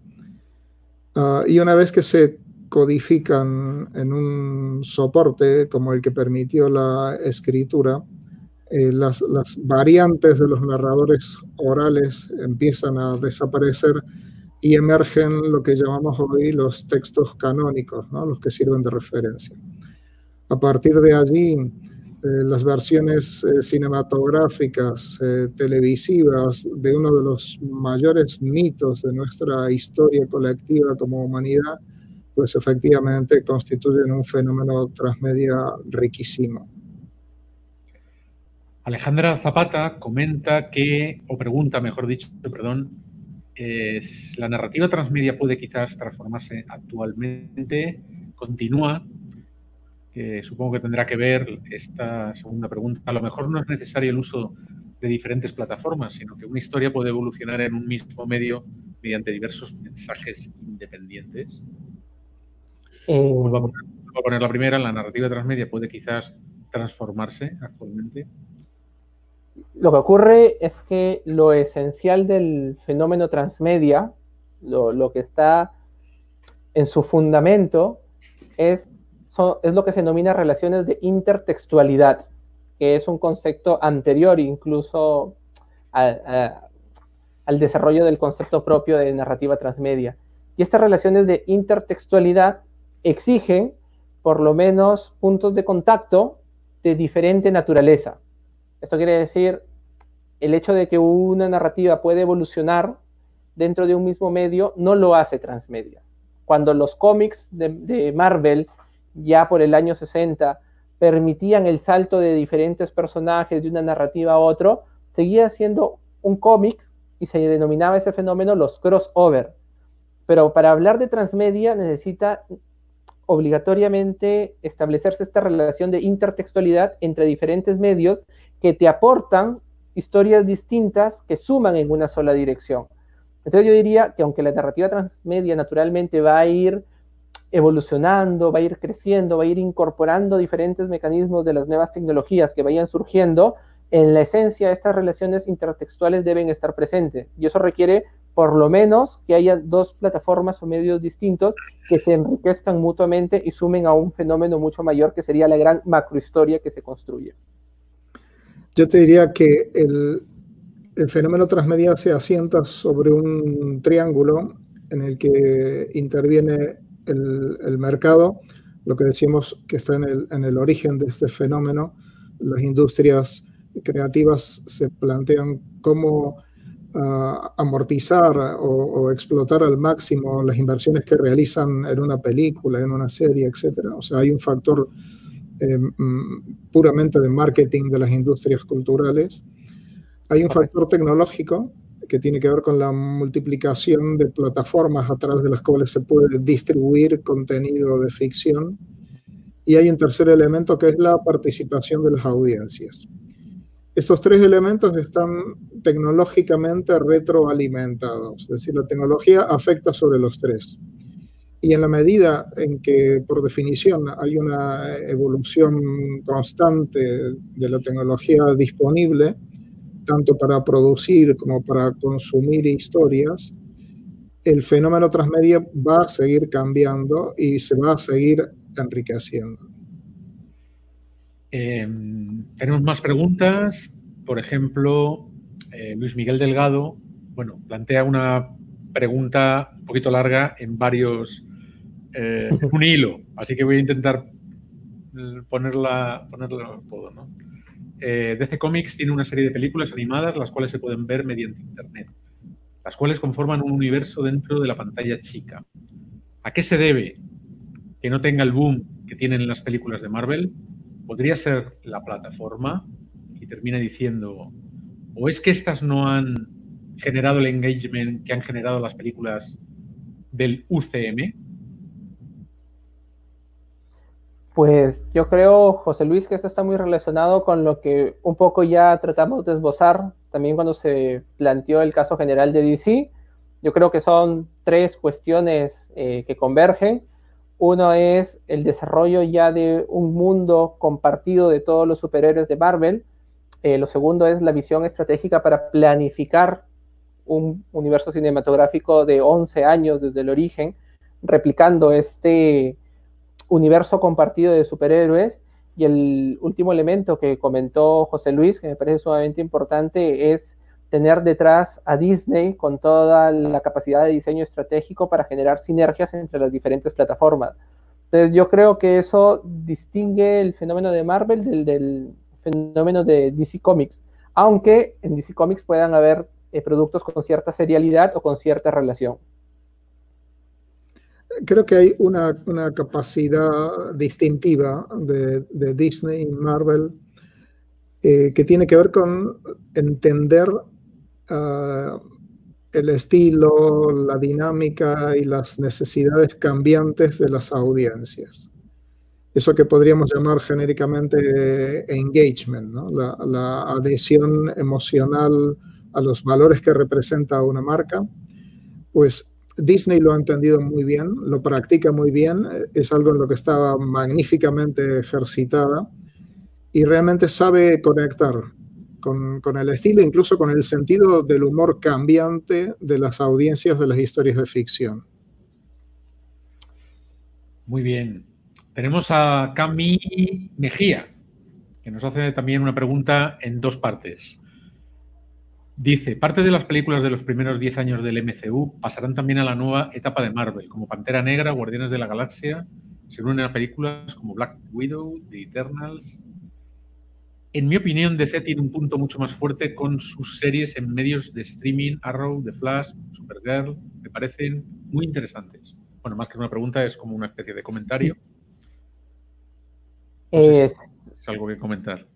[SPEAKER 3] Ah, y una vez que se codifican en un soporte como el que permitió la escritura, eh, las, variantes de los narradores orales empiezan a desaparecer y emergen lo que llamamos hoy los textos canónicos, los que sirven de referencia. A partir de allí, eh, las versiones eh, cinematográficas, televisivas de uno de los mayores mitos de nuestra historia colectiva como humanidad, pues efectivamente constituyen un fenómeno transmedia riquísimo.
[SPEAKER 2] Alejandra Zapata comenta que, o pregunta, mejor dicho, perdón, es, la narrativa transmedia puede quizás transformarse actualmente, continúa, que supongo que tendrá que ver esta segunda pregunta. A lo mejor no es necesario el uso de diferentes plataformas, sino que una historia puede evolucionar en un mismo medio mediante diversos mensajes independientes. Eh, a poner, la primera, la narrativa transmedia puede quizás transformarse actualmente.
[SPEAKER 4] Lo que ocurre es que lo esencial del fenómeno transmedia, lo, que está en su fundamento, es, es lo que se denomina relaciones de intertextualidad, que es un concepto anterior incluso al desarrollo del concepto propio de narrativa transmedia. Y estas relaciones de intertextualidad exigen por lo menos puntos de contacto de diferente naturaleza. Esto quiere decir el hecho de que una narrativa puede evolucionar dentro de un mismo medio no lo hace transmedia. Cuando los cómics de, Marvel, ya por el año 60, permitían el salto de diferentes personajes de una narrativa a otro, seguía siendo un cómic y se denominaba ese fenómeno los crossover. Pero para hablar de transmedia necesita obligatoriamente establecerse esta relación de intertextualidad entre diferentes medios que te aportan historias distintas que suman en una sola dirección. Entonces yo diría que aunque la narrativa transmedia naturalmente va a ir evolucionando, va a ir creciendo, va a ir incorporando diferentes mecanismos de las nuevas tecnologías que vayan surgiendo, en la esencia estas relaciones intertextuales deben estar presentes y eso requiere por lo menos que haya dos plataformas o medios distintos que se enriquezcan mutuamente y sumen a un fenómeno mucho mayor que sería la gran macrohistoria que se construye.
[SPEAKER 3] Yo te diría que el, fenómeno transmedia se asienta sobre un triángulo en el que interviene el, mercado, lo que decimos que está en el, en el origen de este fenómeno. Las industrias creativas se plantean cómo amortizar o, explotar al máximo las inversiones que realizan en una película, en una serie, etc. O sea, hay un factor eh, mm, puramente de marketing de las industrias culturales. Hay un factor tecnológico que tiene que ver con la multiplicación de plataformas a través de las cuales se puede distribuir contenido de ficción. Y hay un tercer elemento que es la participación de las audiencias. Estos tres elementos están tecnológicamente retroalimentados, es decir, la tecnología afecta sobre los tres. Y en la medida en que, por definición, hay una evolución constante de la tecnología disponible, tanto para producir como para consumir historias, el fenómeno transmedia va a seguir cambiando y se va a seguir enriqueciendo.
[SPEAKER 2] Em, tenemos más preguntas. Por ejemplo, eh, Luis Miguel Delgado, bueno, plantea una pregunta un poquito larga en varios, eh, un hilo, así que voy a intentar ponerla, ponerla todo, ¿no? Eh, DC Comics tiene una serie de películas animadas las cuales se pueden ver mediante Internet, las cuales conforman un universo dentro de la pantalla chica. ¿A qué se debe que no tenga el boom que tienen las películas de Marvel? Podría ser la plataforma y termina diciendo, o es que estas no han generado el engagement que han generado las películas del UCM?
[SPEAKER 4] Pues yo creo, José Luis, que esto está muy relacionado con lo que un poco ya tratamos de esbozar también cuando se planteó el caso general de DC. Yo creo que son tres cuestiones eh, que convergen. Uno es el desarrollo ya de un mundo compartido de todos los superhéroes de Marvel. Eh, lo segundo es la visión estratégica para planificar un universo cinematográfico de 11 años desde el origen, replicando este universo compartido de superhéroes. Y el último elemento que comentó José Luis, que me parece sumamente importante, es tener detrás a Disney con toda la capacidad de diseño estratégico para generar sinergias entre las diferentes plataformas. Entonces yo creo que eso distingue el fenómeno de Marvel del, fenómeno de DC Comics, aunque en DC Comics puedan haber eh, productos con cierta serialidad o con cierta relación.
[SPEAKER 3] Creo que hay una, capacidad distintiva de, Disney y Marvel eh, que tiene que ver con entender Ah, el estilo, la dinámica y las necesidades cambiantes de las audiencias. Eso que podríamos llamar genéricamente engagement, la, adhesión emocional a los valores que representa una marca, pues Disney lo ha entendido muy bien, lo practica muy bien, es algo en lo que estaba magníficamente ejercitada y realmente sabe conectar con, el estilo, incluso con el sentido del humor cambiante de las audiencias de las historias de ficción.
[SPEAKER 2] Muy bien. Tenemos a Cami Mejía, que nos hace también una pregunta en dos partes. Dice, parte de las películas de los primeros 10 años del MCU pasarán también a la nueva etapa de Marvel, como Pantera Negra, Guardianes de la Galaxia, se unen a películas como Black Widow, The Eternals, en mi opinión, DC tiene un punto mucho más fuerte con sus series en medios de streaming, Arrow, The Flash, Supergirl, me parecen muy interesantes. Bueno, más que una pregunta, es como una especie de comentario. es, algo que comentar.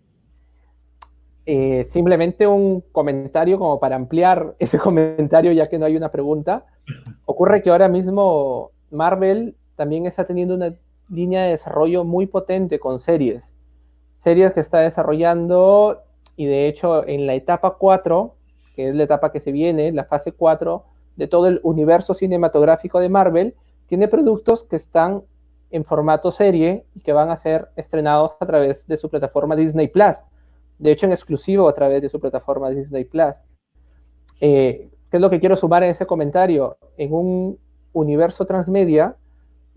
[SPEAKER 4] Eh, simplemente un comentario como para ampliar ese comentario, ya que no hay una pregunta. Ocurre que ahora mismo Marvel también está teniendo una línea de desarrollo muy potente con series series que está desarrollando y de hecho en la etapa 4, que es la etapa que se viene, la fase 4 de todo el universo cinematográfico de Marvel, tiene productos que están en formato serie y que van a ser estrenados a través de su plataforma Disney Plus. De hecho, en exclusivo a través de su plataforma Disney Plus. Eh, ¿qué es lo que quiero sumar en ese comentario? En un universo transmedia,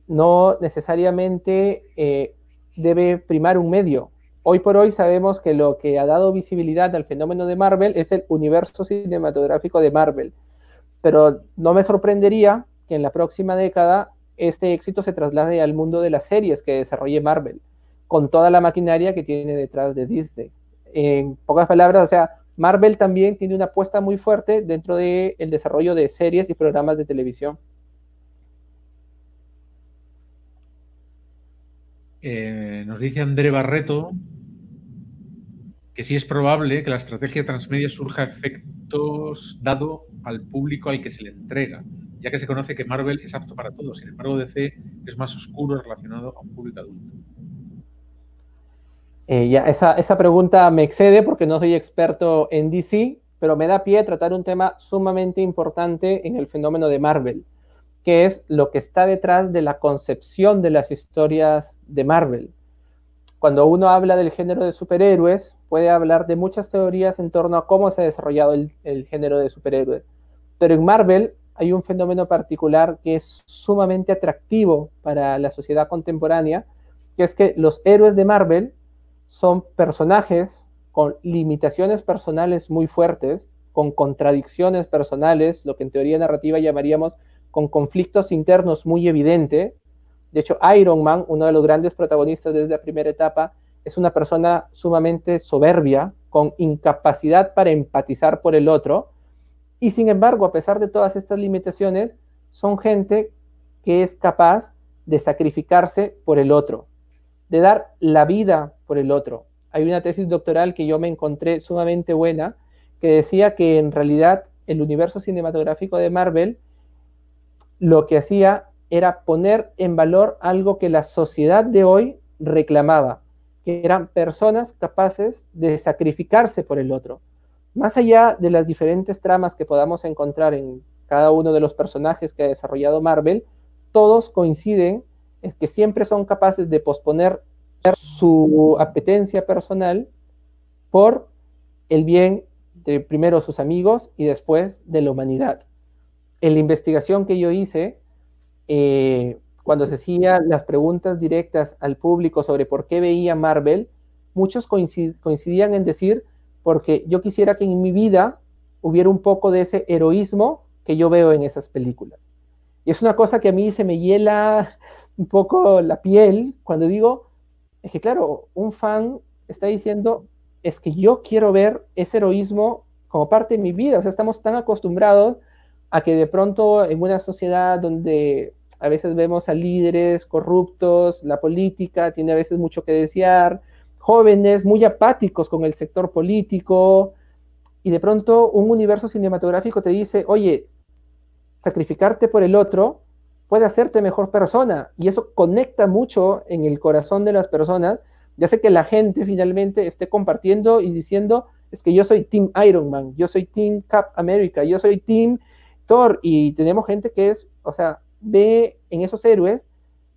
[SPEAKER 4] no necesariamente eh, debe primar un medio. Hoy por hoy sabemos que lo que ha dado visibilidad al fenómeno de Marvel es el universo cinematográfico de Marvel. Pero no me sorprendería que en la próxima década este éxito se traslade al mundo de las series que desarrolle Marvel, con toda la maquinaria que tiene detrás de Disney. En pocas palabras, o sea, Marvel también tiene una apuesta muy fuerte dentro del desarrollo de series y programas de televisión.
[SPEAKER 2] Eh, nos dice André Barreto que sí es probable que la estrategia transmedia surja efectos dado al público al que se le entrega, ya que se conoce que Marvel es apto para todos, sin embargo DC es más oscuro relacionado a un público adulto.
[SPEAKER 4] Eh, ya, esa, esa pregunta me excede porque no soy experto en DC, pero me da pie a tratar un tema sumamente importante en el fenómeno de Marvel que es lo que está detrás de la concepción de las historias de Marvel. Cuando uno habla del género de superhéroes, puede hablar de muchas teorías en torno a cómo se ha desarrollado el, género de superhéroes. Pero en Marvel hay un fenómeno particular que es sumamente atractivo para la sociedad contemporánea, que es que los héroes de Marvel son personajes con limitaciones personales muy fuertes, con contradicciones personales, lo que en teoría narrativa llamaríamos con conflictos internos muy evidentes. De hecho, Iron Man, uno de los grandes protagonistas desde la primera etapa, es una persona sumamente soberbia, con incapacidad para empatizar por el otro. Y sin embargo, a pesar de todas estas limitaciones, son gente que es capaz de sacrificarse por el otro, de dar la vida por el otro. Hay una tesis doctoral que yo me encontré sumamente buena, que decía que en realidad el universo cinematográfico de Marvel lo que hacía era poner en valor algo que la sociedad de hoy reclamaba, que eran personas capaces de sacrificarse por el otro. Más allá de las diferentes tramas que podamos encontrar en cada uno de los personajes que ha desarrollado Marvel, todos coinciden en que siempre son capaces de posponer su apetencia personal por el bien de primero sus amigos y después de la humanidad en la investigación que yo hice, eh, cuando se hacían las preguntas directas al público sobre por qué veía Marvel, muchos coincidían en decir, porque yo quisiera que en mi vida hubiera un poco de ese heroísmo que yo veo en esas películas. Y es una cosa que a mí se me hiela un poco la piel cuando digo, es que claro, un fan está diciendo, es que yo quiero ver ese heroísmo como parte de mi vida, o sea, estamos tan acostumbrados a que de pronto en una sociedad donde a veces vemos a líderes corruptos, la política tiene a veces mucho que desear, jóvenes muy apáticos con el sector político, y de pronto un universo cinematográfico te dice, oye, sacrificarte por el otro puede hacerte mejor persona, y eso conecta mucho en el corazón de las personas, ya sé que la gente finalmente esté compartiendo y diciendo, es que yo soy Team Iron Man, yo soy Team Cap America, yo soy Team y tenemos gente que es, o sea, ve en esos héroes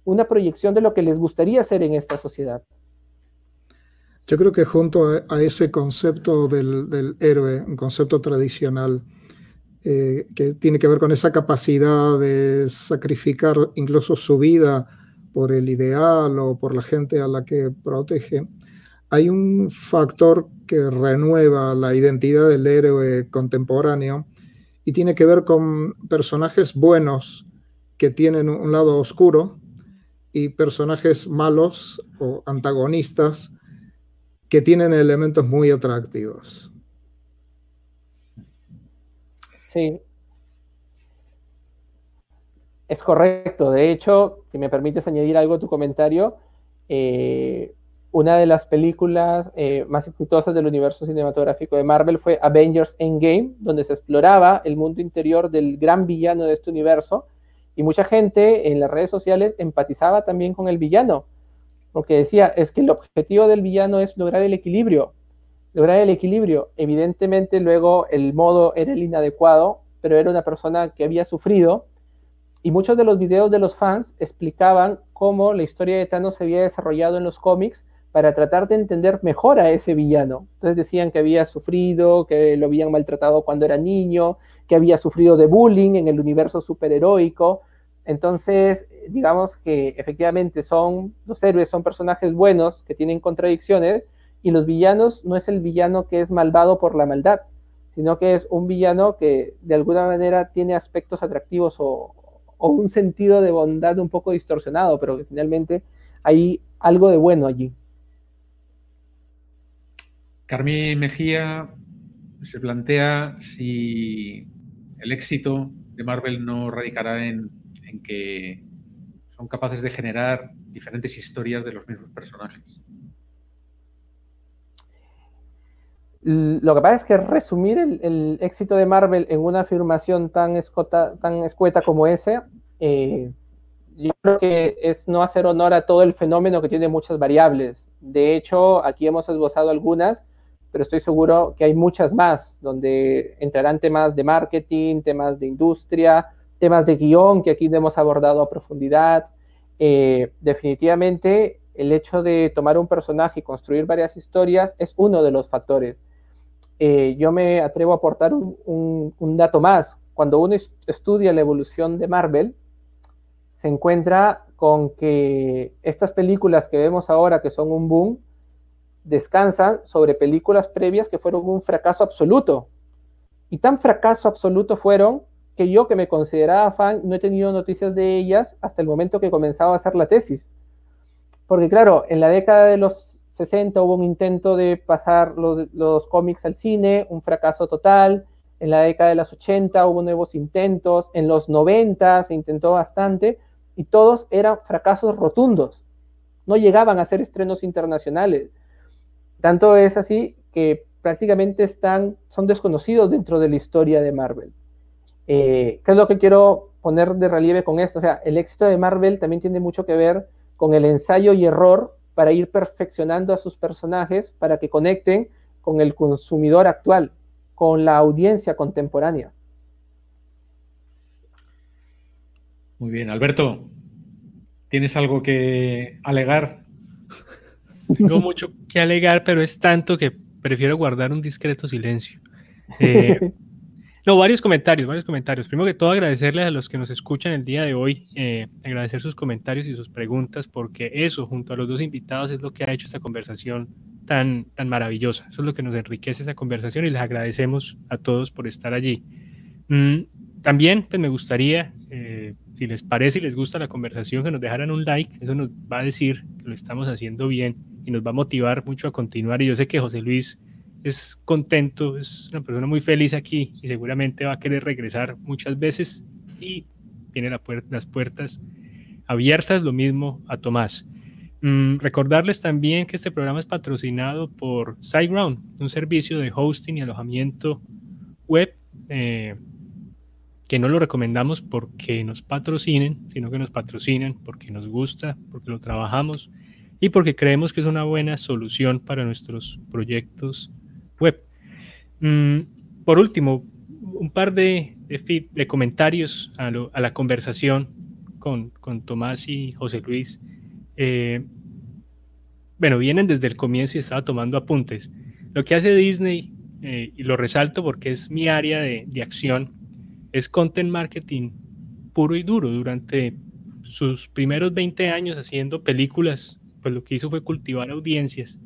[SPEAKER 4] una proyección de lo que les gustaría ser en esta sociedad.
[SPEAKER 3] Yo creo que junto a, ese concepto del, héroe, un concepto tradicional, eh, que tiene que ver con esa capacidad de sacrificar incluso su vida por el ideal o por la gente a la que protege, hay un factor que renueva la identidad del héroe contemporáneo y tiene que ver con personajes buenos que tienen un lado oscuro y personajes malos o antagonistas que tienen elementos muy atractivos.
[SPEAKER 4] Sí. Es correcto. De hecho, si me permites añadir algo a tu comentario, eh, una de las películas eh, más exitosas del universo cinematográfico de Marvel fue Avengers Endgame, donde se exploraba el mundo interior del gran villano de este universo y mucha gente en las redes sociales empatizaba también con el villano, porque decía, es que el objetivo del villano es lograr el equilibrio, lograr el equilibrio. Evidentemente luego el modo era el inadecuado, pero era una persona que había sufrido y muchos de los videos de los fans explicaban cómo la historia de Thanos se había desarrollado en los cómics para tratar de entender mejor a ese villano. Entonces decían que había sufrido, que lo habían maltratado cuando era niño, que había sufrido de bullying en el universo superheroico. Entonces, digamos que efectivamente son los héroes, son personajes buenos que tienen contradicciones y los villanos no es el villano que es malvado por la maldad, sino que es un villano que de alguna manera tiene aspectos atractivos o, un sentido de bondad un poco distorsionado, pero que finalmente hay algo de bueno allí.
[SPEAKER 2] Carmen Mejía se plantea si el éxito de Marvel no radicará en, en que son capaces de generar diferentes historias de los mismos personajes.
[SPEAKER 4] Lo que pasa es que resumir el, éxito de Marvel en una afirmación tan, escota, tan escueta como ese, eh, yo creo que es no hacer honor a todo el fenómeno que tiene muchas variables. De hecho, aquí hemos esbozado algunas, pero estoy seguro que hay muchas más, donde entrarán temas de marketing, temas de industria, temas de guion que aquí hemos abordado a profundidad. Eh, definitivamente, el hecho de tomar un personaje y construir varias historias es uno de los factores. Eh, yo me atrevo a aportar un, dato más. Cuando uno estudia la evolución de Marvel, se encuentra con que estas películas que vemos ahora, que son un boom, descansan sobre películas previas que fueron un fracaso absoluto. Y tan fracaso absoluto fueron que yo, que me consideraba fan, no he tenido noticias de ellas hasta el momento que comenzaba a hacer la tesis. Porque claro, en la década de los 60 hubo un intento de pasar los, cómics al cine, un fracaso total. En la década de los 80 hubo nuevos intentos. En los 90 se intentó bastante y todos eran fracasos rotundos. No llegaban a ser estrenos internacionales. Tanto es así que prácticamente están, son desconocidos dentro de la historia de Marvel. Eh, ¿Qué es lo que quiero poner de relieve con esto? O sea, el éxito de Marvel también tiene mucho que ver con el ensayo y error para ir perfeccionando a sus personajes para que conecten con el consumidor actual, con la audiencia contemporánea.
[SPEAKER 2] Muy bien, Alberto, ¿tienes algo que alegar?
[SPEAKER 1] Tengo mucho que alegar, pero es tanto que prefiero guardar un discreto silencio. Eh, no, varios comentarios, varios comentarios. Primero que todo, agradecerles a los que nos escuchan el día de hoy, eh, agradecer sus comentarios y sus preguntas, porque eso, junto a los dos invitados, es lo que ha hecho esta conversación tan, tan maravillosa. Eso es lo que nos enriquece esa conversación y les agradecemos a todos por estar allí. Mm, también, pues me gustaría, eh, si les parece y les gusta la conversación, que nos dejaran un like. Eso nos va a decir que lo estamos haciendo bien y nos va a motivar mucho a continuar. Y yo sé que José Luis es contento, es una persona muy feliz aquí y seguramente va a querer regresar muchas veces y tiene las puertas abiertas, lo mismo a Tomás. Mm, recordarles también que este programa es patrocinado por SiteGround, un servicio de hosting y alojamiento web eh, que no lo recomendamos porque nos patrocinen, sino que nos patrocinan porque nos gusta, porque lo trabajamos y porque creemos que es una buena solución para nuestros proyectos web. Mm, por último, un par de, de, comentarios a, la conversación con, Tomás y José Luis. Eh, bueno, vienen desde el comienzo y estaba tomando apuntes. Lo que hace Disney, eh, y lo resalto porque es mi área de, de acción, es content marketing puro y duro. Durante sus primeros 20 años haciendo películas, pues lo que hizo fue cultivar audiencias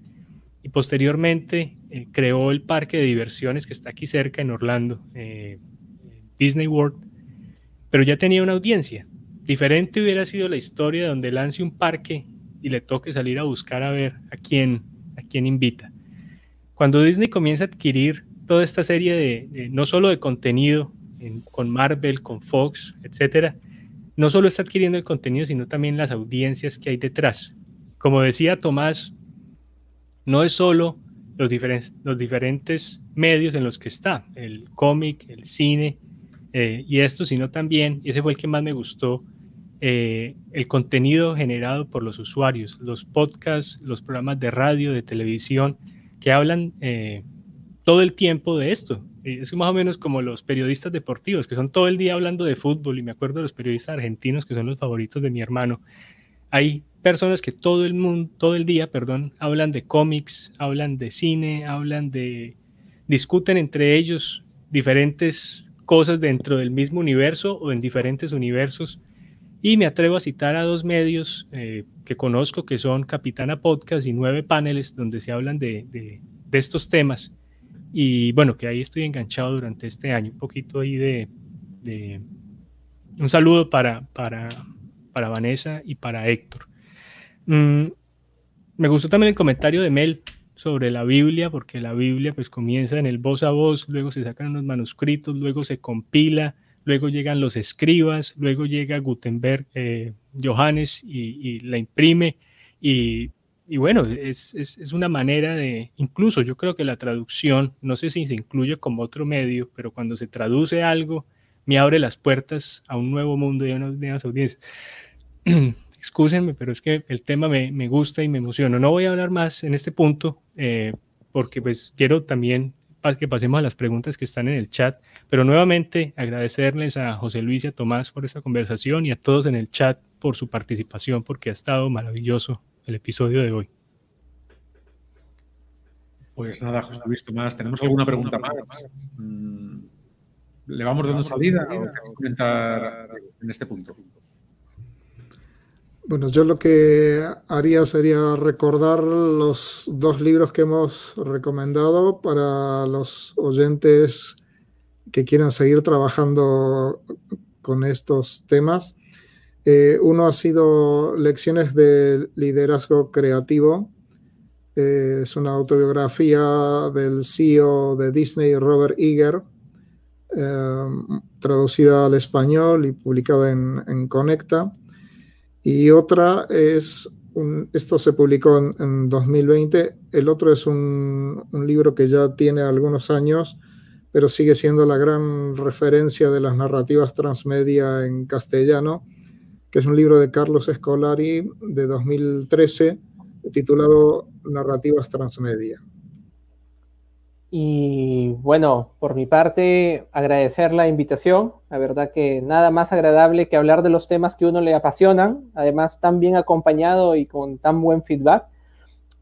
[SPEAKER 1] y posteriormente eh, creó el parque de diversiones que está aquí cerca en Orlando, eh, Disney World, pero ya tenía una audiencia. Diferente hubiera sido la historia donde lance un parque y le toque salir a buscar a ver a quién, a quién invita. Cuando Disney comienza a adquirir toda esta serie de, no solo de contenido con Marvel, con Fox, etcétera, no solo está adquiriendo el contenido, sino también las audiencias que hay detrás. Como decía Tomás, no es solo los, diferentes, medios en los que está, el cómic, el cine eh, y esto, sino también, y ese fue el que más me gustó, eh, el contenido generado por los usuarios, los podcasts, los programas de radio, de televisión, que hablan eh, todo el tiempo de esto. Es más o menos como los periodistas deportivos, que son todo el día hablando de fútbol, y me acuerdo de los periodistas argentinos, que son los favoritos de mi hermano, hay personas que todo el mundo, todo el día, perdón, hablan de cómics, hablan de cine, hablan de, discuten entre ellos diferentes cosas dentro del mismo universo o en diferentes universos. Y me atrevo a citar a dos medios eh, que conozco, que son Capitana Podcast y Nueve Paneles, donde se hablan de, de, estos temas. Y bueno, que ahí estoy enganchado durante este año, un poquito ahí de... un saludo para, para, para Vanessa y para Héctor. Mm, me gustó también el comentario de Mel sobre la Biblia, porque la Biblia pues comienza en el voz a voz, luego se sacan unos manuscritos, luego se compila, luego llegan los escribas, luego llega Gutenberg, eh, Johannes y, la imprime y, bueno, es, es, una manera de, incluso yo creo que la traducción, no sé si se incluye como otro medio, pero cuando se traduce algo, me abre las puertas a un nuevo mundo y a unas nuevas audiencias. Excúsenme, pero es que el tema me, me, gusta y me emociona. No voy a hablar más en este punto eh, porque pues quiero también que pasemos a las preguntas que están en el chat, pero nuevamente agradecerles a José Luis y a Tomás por esta conversación y a todos en el chat por su participación porque ha estado maravilloso el episodio de hoy.
[SPEAKER 2] Pues nada, José Luis Tomás, ¿tenemos alguna pregunta más? Mm, ¿Le vamos dando salida o comentar en este punto?
[SPEAKER 3] Bueno, yo lo que haría sería recordar los dos libros que hemos recomendado para los oyentes que quieran seguir trabajando con estos temas. Eh, uno ha sido Lecciones de Liderazgo Creativo. Eh, es una autobiografía del CEO de Disney, Robert Eager, eh, traducida al español y publicada en, en Conecta. Y otra es, esto se publicó en, 2020, el otro es un, libro que ya tiene algunos años, pero sigue siendo la gran referencia de las narrativas transmedia en castellano, que es un libro de Carlos Escolari de 2013, titulado Narrativas Transmedia.
[SPEAKER 4] Y bueno, por mi parte, agradecer la invitación. La verdad que nada más agradable que hablar de los temas que uno le apasionan, además tan bien acompañado y con tan buen feedback.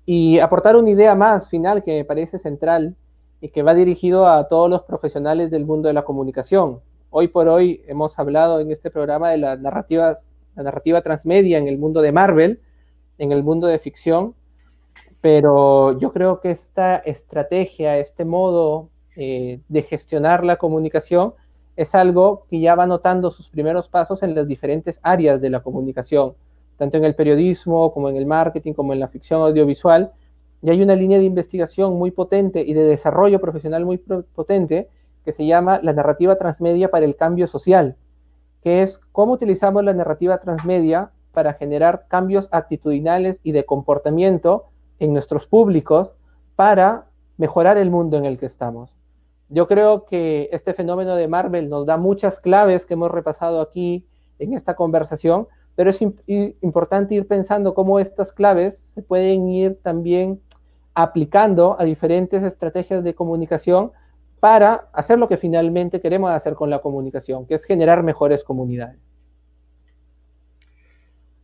[SPEAKER 4] Y aportar una idea más final que me parece central y que va dirigido a todos los profesionales del mundo de la comunicación. Hoy por hoy hemos hablado en este programa de las narrativas, la narrativa transmedia en el mundo de Marvel, en el mundo de ficción, pero yo creo que esta estrategia, este modo eh, de gestionar la comunicación es algo que ya va notando sus primeros pasos en las diferentes áreas de la comunicación, tanto en el periodismo como en el marketing, como en la ficción audiovisual. Y hay una línea de investigación muy potente y de desarrollo profesional muy potente que se llama la narrativa transmedia para el cambio social, que es cómo utilizamos la narrativa transmedia para generar cambios actitudinales y de comportamiento en nuestros públicos para mejorar el mundo en el que estamos. Yo creo que este fenómeno de Marvel nos da muchas claves que hemos repasado aquí en esta conversación, pero es importante ir pensando cómo estas claves se pueden ir también aplicando a diferentes estrategias de comunicación para hacer lo que finalmente queremos hacer con la comunicación, que es generar mejores comunidades.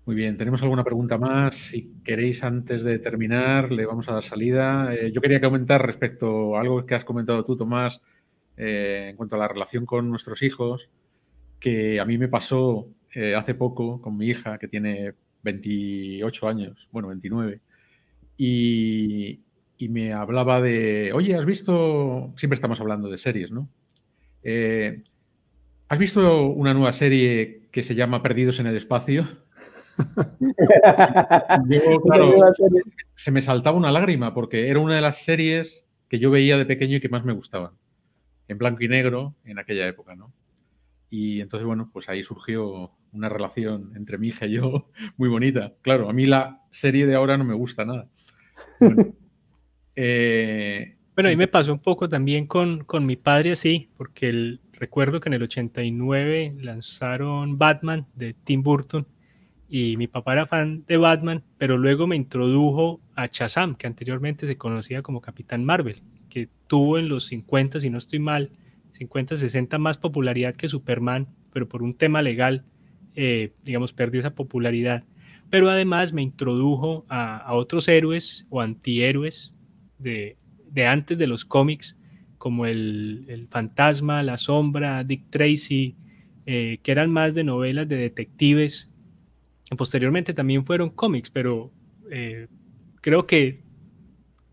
[SPEAKER 2] Muy bien, ¿tenemos alguna pregunta más? Si queréis, antes de terminar, le vamos a dar salida. Eh, yo quería comentar respecto a algo que has comentado tú, Tomás, eh, en cuanto a la relación con nuestros hijos, que a mí me pasó eh, hace poco con mi hija, que tiene 28 años, bueno, 29, y, y, me hablaba de, oye, ¿has visto, siempre estamos hablando de series, ¿no? ¿Has visto una nueva serie que se llama Perdidos en el Espacio? se me saltaba una lágrima porque era una de las series que yo veía de pequeño y que más me gustaban. En blanco y negro en aquella época, ¿no? Y entonces, bueno, pues ahí surgió una relación entre mi hija y yo muy bonita. Claro, a mí la serie de ahora no me gusta nada.
[SPEAKER 1] Bueno, eh, ahí me pasó un poco también con, con mi padre así, porque el, recuerdo que en el 89 lanzaron Batman de Tim Burton y mi papá era fan de Batman, pero luego me introdujo a Shazam, que anteriormente se conocía como Capitán Marvel, que tuvo en los 50, si no estoy mal, 50, 60 más popularidad que Superman, pero por un tema legal, eh, digamos, perdió esa popularidad. pero además me introdujo a, otros héroes o antihéroes de, de, antes de los cómics, como el, el, fantasma, la sombra, Dick Tracy, eh, que eran más de novelas de detectives. Posteriormente también fueron cómics, pero eh, creo que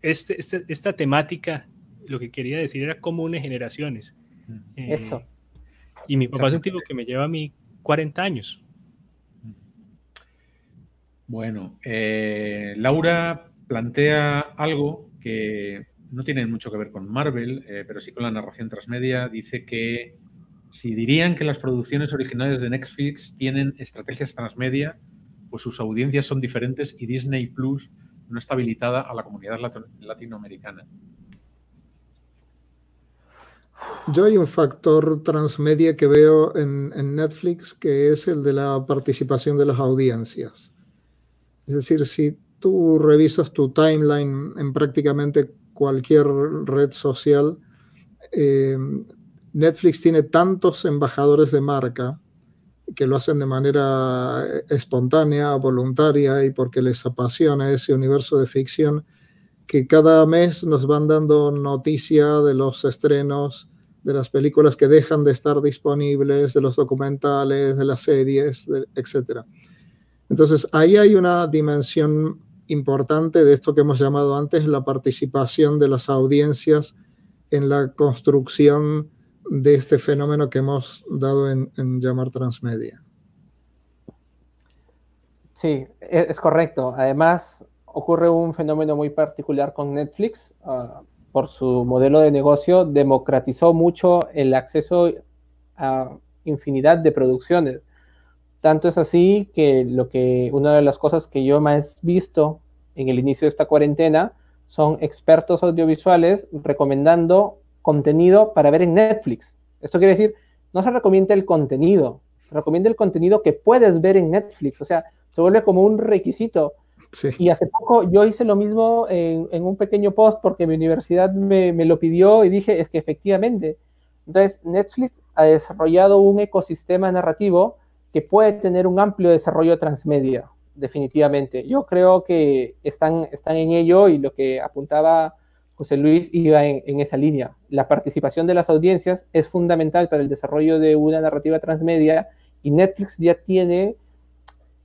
[SPEAKER 1] este, este, esta temática, lo que quería decir era como une generaciones.
[SPEAKER 4] Eh, Eso.
[SPEAKER 1] Y mi papá es un tipo que me lleva a mí 40 años.
[SPEAKER 2] Bueno, eh, Laura plantea algo que no tiene mucho que ver con Marvel, eh, pero sí con la narración transmedia. Dice que si dirían que las producciones originales de Netflix tienen estrategias transmedia, pues sus audiencias son diferentes y Disney Plus no está habilitada a la comunidad latinoamericana.
[SPEAKER 3] Yo hay un factor transmedia que veo en, Netflix que es el de la participación de las audiencias. Es decir, si tú revisas tu timeline en prácticamente cualquier red social, eh, Netflix tiene tantos embajadores de marca que lo hacen de manera espontánea, voluntaria y porque les apasiona ese universo de ficción, que cada mes nos van dando noticia de los estrenos, de las películas que dejan de estar disponibles, de los documentales, de las series, etc. Entonces, ahí hay una dimensión importante de esto que hemos llamado antes la participación de las audiencias en la construcción de este fenómeno que hemos dado en, llamar transmedia.
[SPEAKER 4] Sí, e, es, correcto. Además, ocurre un fenómeno muy particular con Netflix. Ah, por su modelo de negocio, democratizó mucho el acceso a infinidad de producciones. Tanto es así que, lo que una de las cosas que yo más he visto en el inicio de esta cuarentena son expertos audiovisuales recomendando contenido para ver en Netflix. Esto quiere decir, no se recomienda el contenido, se recomienda el contenido que puedes ver en Netflix. O sea, se vuelve como un requisito. Y hace poco yo hice lo mismo en, un pequeño post porque mi universidad me, me, lo pidió y dije, es que efectivamente. Entonces, Netflix ha desarrollado un ecosistema narrativo que puede tener un amplio desarrollo transmedia, definitivamente. Yo creo que están, están en ello y lo que apuntaba José Luis iba en, esa línea. La participación de las audiencias es fundamental para el desarrollo de una narrativa transmedia y Netflix ya tiene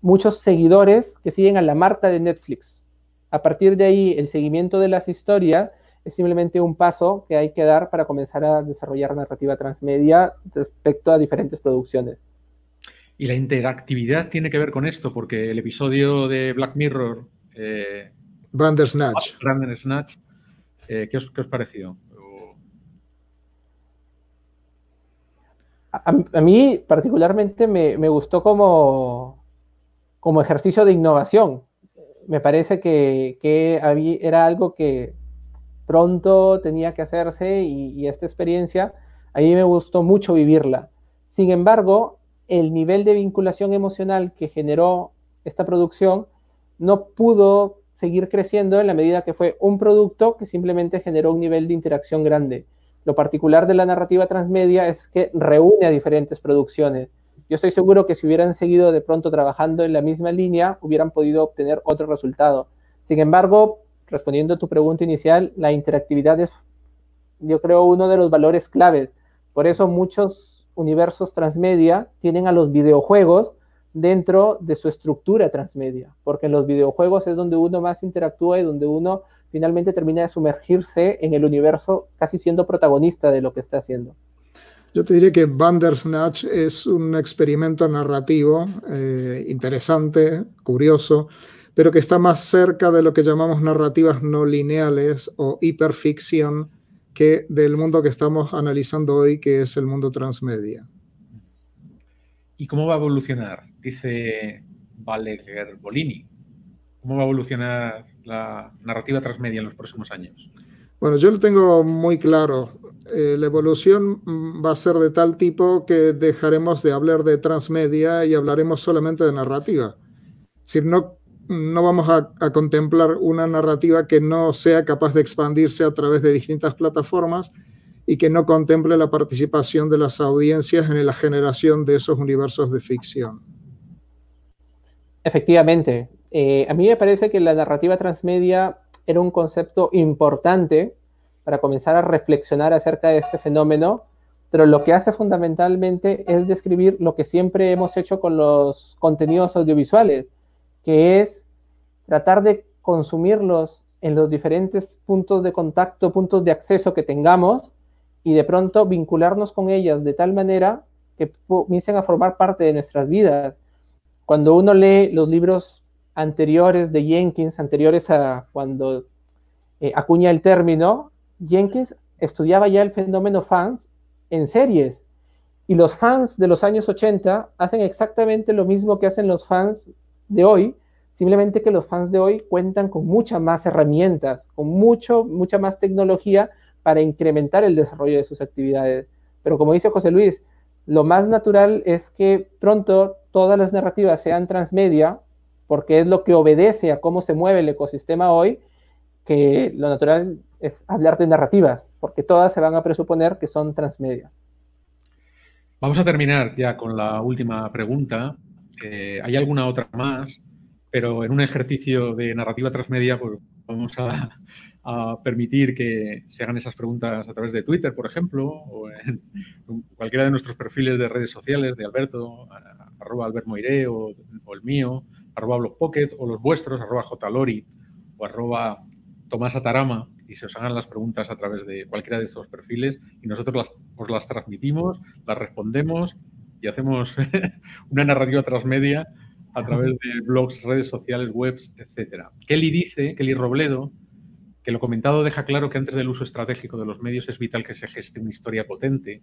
[SPEAKER 4] muchos seguidores que siguen a la marca de Netflix. A partir de ahí, el seguimiento de las historias es simplemente un paso que hay que dar para comenzar a desarrollar narrativa transmedia respecto a diferentes producciones.
[SPEAKER 2] Y la interactividad tiene que ver con esto, porque el episodio de Black Mirror...
[SPEAKER 3] Eh, Bandersnatch.
[SPEAKER 2] Bandersnatch eh, ¿qué, os, ¿qué, pareció?
[SPEAKER 4] A, mí particularmente me, gustó como, como ejercicio de innovación. Me parece que, era algo que pronto tenía que hacerse y, y esta experiencia, a mí me gustó mucho vivirla. Sin embargo, el nivel de vinculación emocional que generó esta producción no pudo seguir creciendo en la medida que fue un producto que simplemente generó un nivel de interacción grande. Lo particular de la narrativa transmedia es que reúne a diferentes producciones. Yo estoy seguro que si hubieran seguido de pronto trabajando en la misma línea, hubieran podido obtener otro resultado. Sin embargo, respondiendo a tu pregunta inicial, la interactividad es, yo creo, uno de los valores claves. Por eso muchos universos transmedia tienen a los videojuegos dentro de su estructura transmedia, porque en los videojuegos es donde uno más interactúa y donde uno finalmente termina de sumergirse en el universo casi siendo protagonista de lo que está haciendo.
[SPEAKER 3] Yo te diría que Bandersnatch es un experimento narrativo eh, interesante, curioso, pero que está más cerca de lo que llamamos narrativas no lineales o hiperficción que del mundo que estamos analizando hoy, que es el mundo transmedia.
[SPEAKER 2] ¿Y cómo va a evolucionar? Dice Valeger Bolini. ¿Cómo va a evolucionar la narrativa transmedia en los próximos años?
[SPEAKER 3] Bueno, yo lo tengo muy claro. Eh, la evolución mm, va a ser de tal tipo que dejaremos de hablar de transmedia y hablaremos solamente de narrativa. Es decir, no, no vamos a, contemplar una narrativa que no sea capaz de expandirse a través de distintas plataformas, y que no contemple la participación de las audiencias en la generación de esos universos de ficción.
[SPEAKER 4] Efectivamente. Eh, a mí me parece que la narrativa transmedia era un concepto importante para comenzar a reflexionar acerca de este fenómeno, pero lo que hace fundamentalmente es describir lo que siempre hemos hecho con los contenidos audiovisuales, que es tratar de consumirlos en los diferentes puntos de contacto, puntos de acceso que tengamos y de pronto vincularnos con ellas de tal manera que comiencen a formar parte de nuestras vidas. Cuando uno lee los libros anteriores de Jenkins, anteriores a cuando eh, acuña el término, Jenkins estudiaba ya el fenómeno fans en series. Y los fans de los años 80 hacen exactamente lo mismo que hacen los fans de hoy, simplemente que los fans de hoy cuentan con muchas más herramientas, con mucho, mucha más tecnología para incrementar el desarrollo de sus actividades. Pero como dice José Luis, lo más natural es que pronto todas las narrativas sean transmedia, porque es lo que obedece a cómo se mueve el ecosistema hoy, que lo natural es hablar de narrativas, porque todas se van a presuponer que son transmedia.
[SPEAKER 2] Vamos a terminar ya con la última pregunta. Eh, ¿Hay alguna otra más? Pero en un ejercicio de narrativa transmedia, pues vamos a, permitir que se hagan esas preguntas a través de Twitter, por ejemplo, o en cualquiera de nuestros perfiles de redes sociales, de Alberto, arroba Albert Moiré, o, el mío, arroba Blogpocket, o los vuestros, arroba JLori, o arroba Tomás Atarama, y se os hagan las preguntas a través de cualquiera de estos perfiles, y nosotros os las transmitimos, las respondemos y hacemos una narrativa transmedia a través de blogs, redes sociales, webs, etc. Kelly dice, Kelly Robledo, que lo comentado deja claro que antes del uso estratégico de los medios es vital que se geste una historia potente,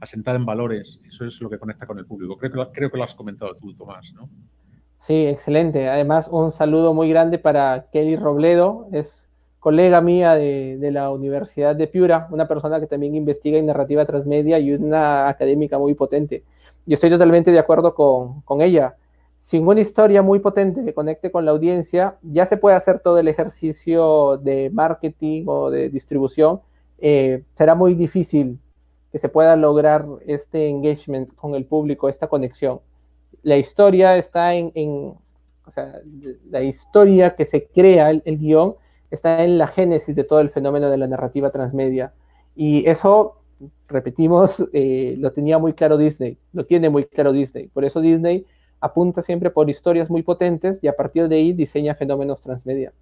[SPEAKER 2] asentada en valores. Eso es lo que conecta con el público. Creo que lo, creo que lo has comentado tú, Tomás, ¿no?
[SPEAKER 4] Sí, excelente. Además, un saludo muy grande para Kelly Robledo, es colega mía de, la Universidad de Piura, una persona que también investiga en narrativa transmedia y una académica muy potente. Y estoy totalmente de acuerdo con, con ella sin una historia muy potente que conecte con la audiencia, ya se puede hacer todo el ejercicio de marketing o de distribución. Eh, será muy difícil que se pueda lograr este engagement con el público, esta conexión. La historia está en, o sea, la historia que se crea, el, guion, está en la génesis de todo el fenómeno de la narrativa transmedia. Y eso, repetimos, eh, lo tenía muy claro Disney, lo tiene muy claro Disney. Por eso Disney apunta siempre por historias muy potentes y a partir de ahí diseña fenómenos transmedia.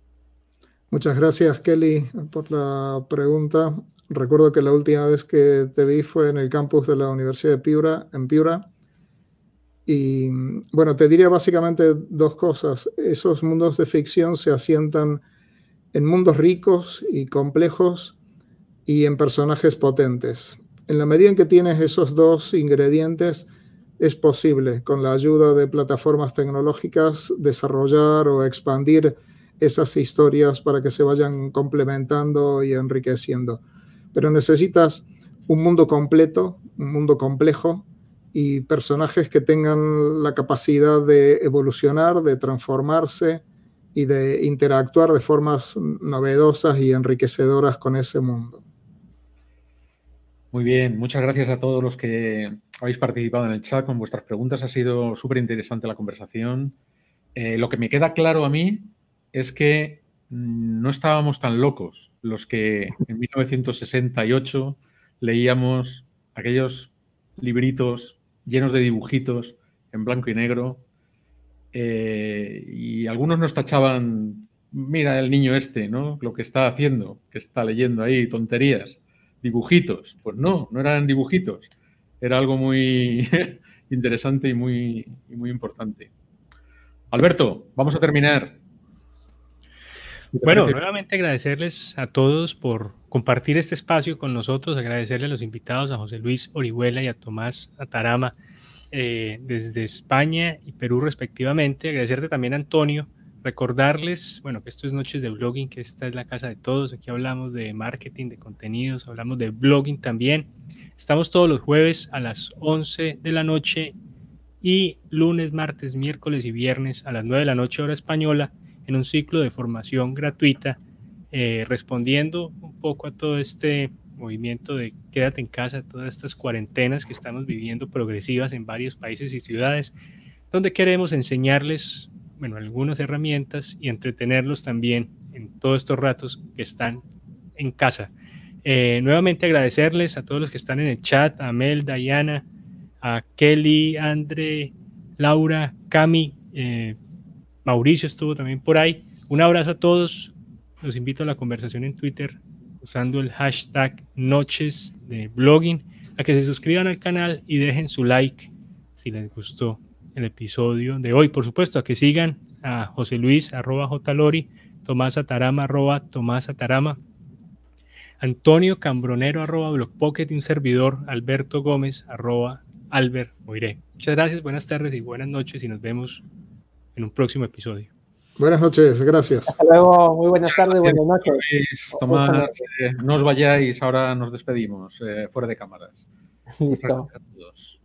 [SPEAKER 3] Muchas gracias, Kelly, por la pregunta. Recuerdo que la última vez que te vi fue en el campus de la Universidad de Piura, en Piura. Y bueno, te diría básicamente dos cosas. Esos mundos de ficción se asientan en mundos ricos y complejos y en personajes potentes. En la medida en que tienes esos dos ingredientes, es posible, con la ayuda de plataformas tecnológicas, desarrollar o expandir esas historias para que se vayan complementando y enriqueciendo. Pero necesitas un mundo completo, un mundo complejo y personajes que tengan la capacidad de evolucionar, de transformarse y de interactuar de formas novedosas y enriquecedoras con ese mundo.
[SPEAKER 2] Muy bien, muchas gracias a todos los que habéis participado en el chat con vuestras preguntas. Ha sido súper interesante la conversación. Eh, lo que me queda claro a mí es que mm, no estábamos tan locos los que en 1968 leíamos aquellos libritos llenos de dibujitos en blanco y negro eh, y algunos nos tachaban, mira el niño este, ¿no? Lo que está haciendo, que está leyendo ahí tonterías dibujitos. Pues no, no eran dibujitos. Era algo muy interesante y muy, muy importante. Alberto, vamos a terminar.
[SPEAKER 1] Bueno, nuevamente agradecerles a todos por compartir este espacio con nosotros, agradecerle a los invitados, a José Luis Orihuela y a Tomás Atarama eh, desde España y Perú respectivamente, agradecerte también Antonio Recordarles, bueno, que esto es Noches de Blogging, que esta es la casa de todos. Aquí hablamos de marketing, de contenidos, hablamos de blogging también. Estamos todos los jueves a las 11 de la noche y lunes, martes, miércoles y viernes a las 9 de la noche hora española en un ciclo de formación gratuita, eh, respondiendo un poco a todo este movimiento de quédate en casa, todas estas cuarentenas que estamos viviendo progresivas en varios países y ciudades, donde queremos enseñarles bueno, algunas herramientas y entretenerlos también en todos estos ratos que están en casa. Eh, nuevamente agradecerles a todos los que están en el chat, a Mel, Diana, a Kelly, Andre, Laura, Cami, eh, Mauricio estuvo también por ahí. Un abrazo a todos. Los invito a la conversación en Twitter usando el hashtag Noches de Blogging, a que se suscriban al canal y dejen su like si les gustó el episodio de hoy. Por supuesto, a que sigan a José Luis, arroba Lori, Tomás Atarama, arroba Tomás Atarama, Antonio Cambronero, arroba Blogpocket, un servidor, Alberto Gómez, arroba Albert Moiré. Muchas gracias, buenas tardes y buenas noches y nos vemos en un próximo episodio.
[SPEAKER 3] Buenas noches, gracias.
[SPEAKER 4] Hasta luego, muy buenas tardes, buenas noches.
[SPEAKER 2] Tomás, eh, no os vayáis, ahora nos despedimos, eh, fuera de cámaras.
[SPEAKER 4] Listo. Gracias.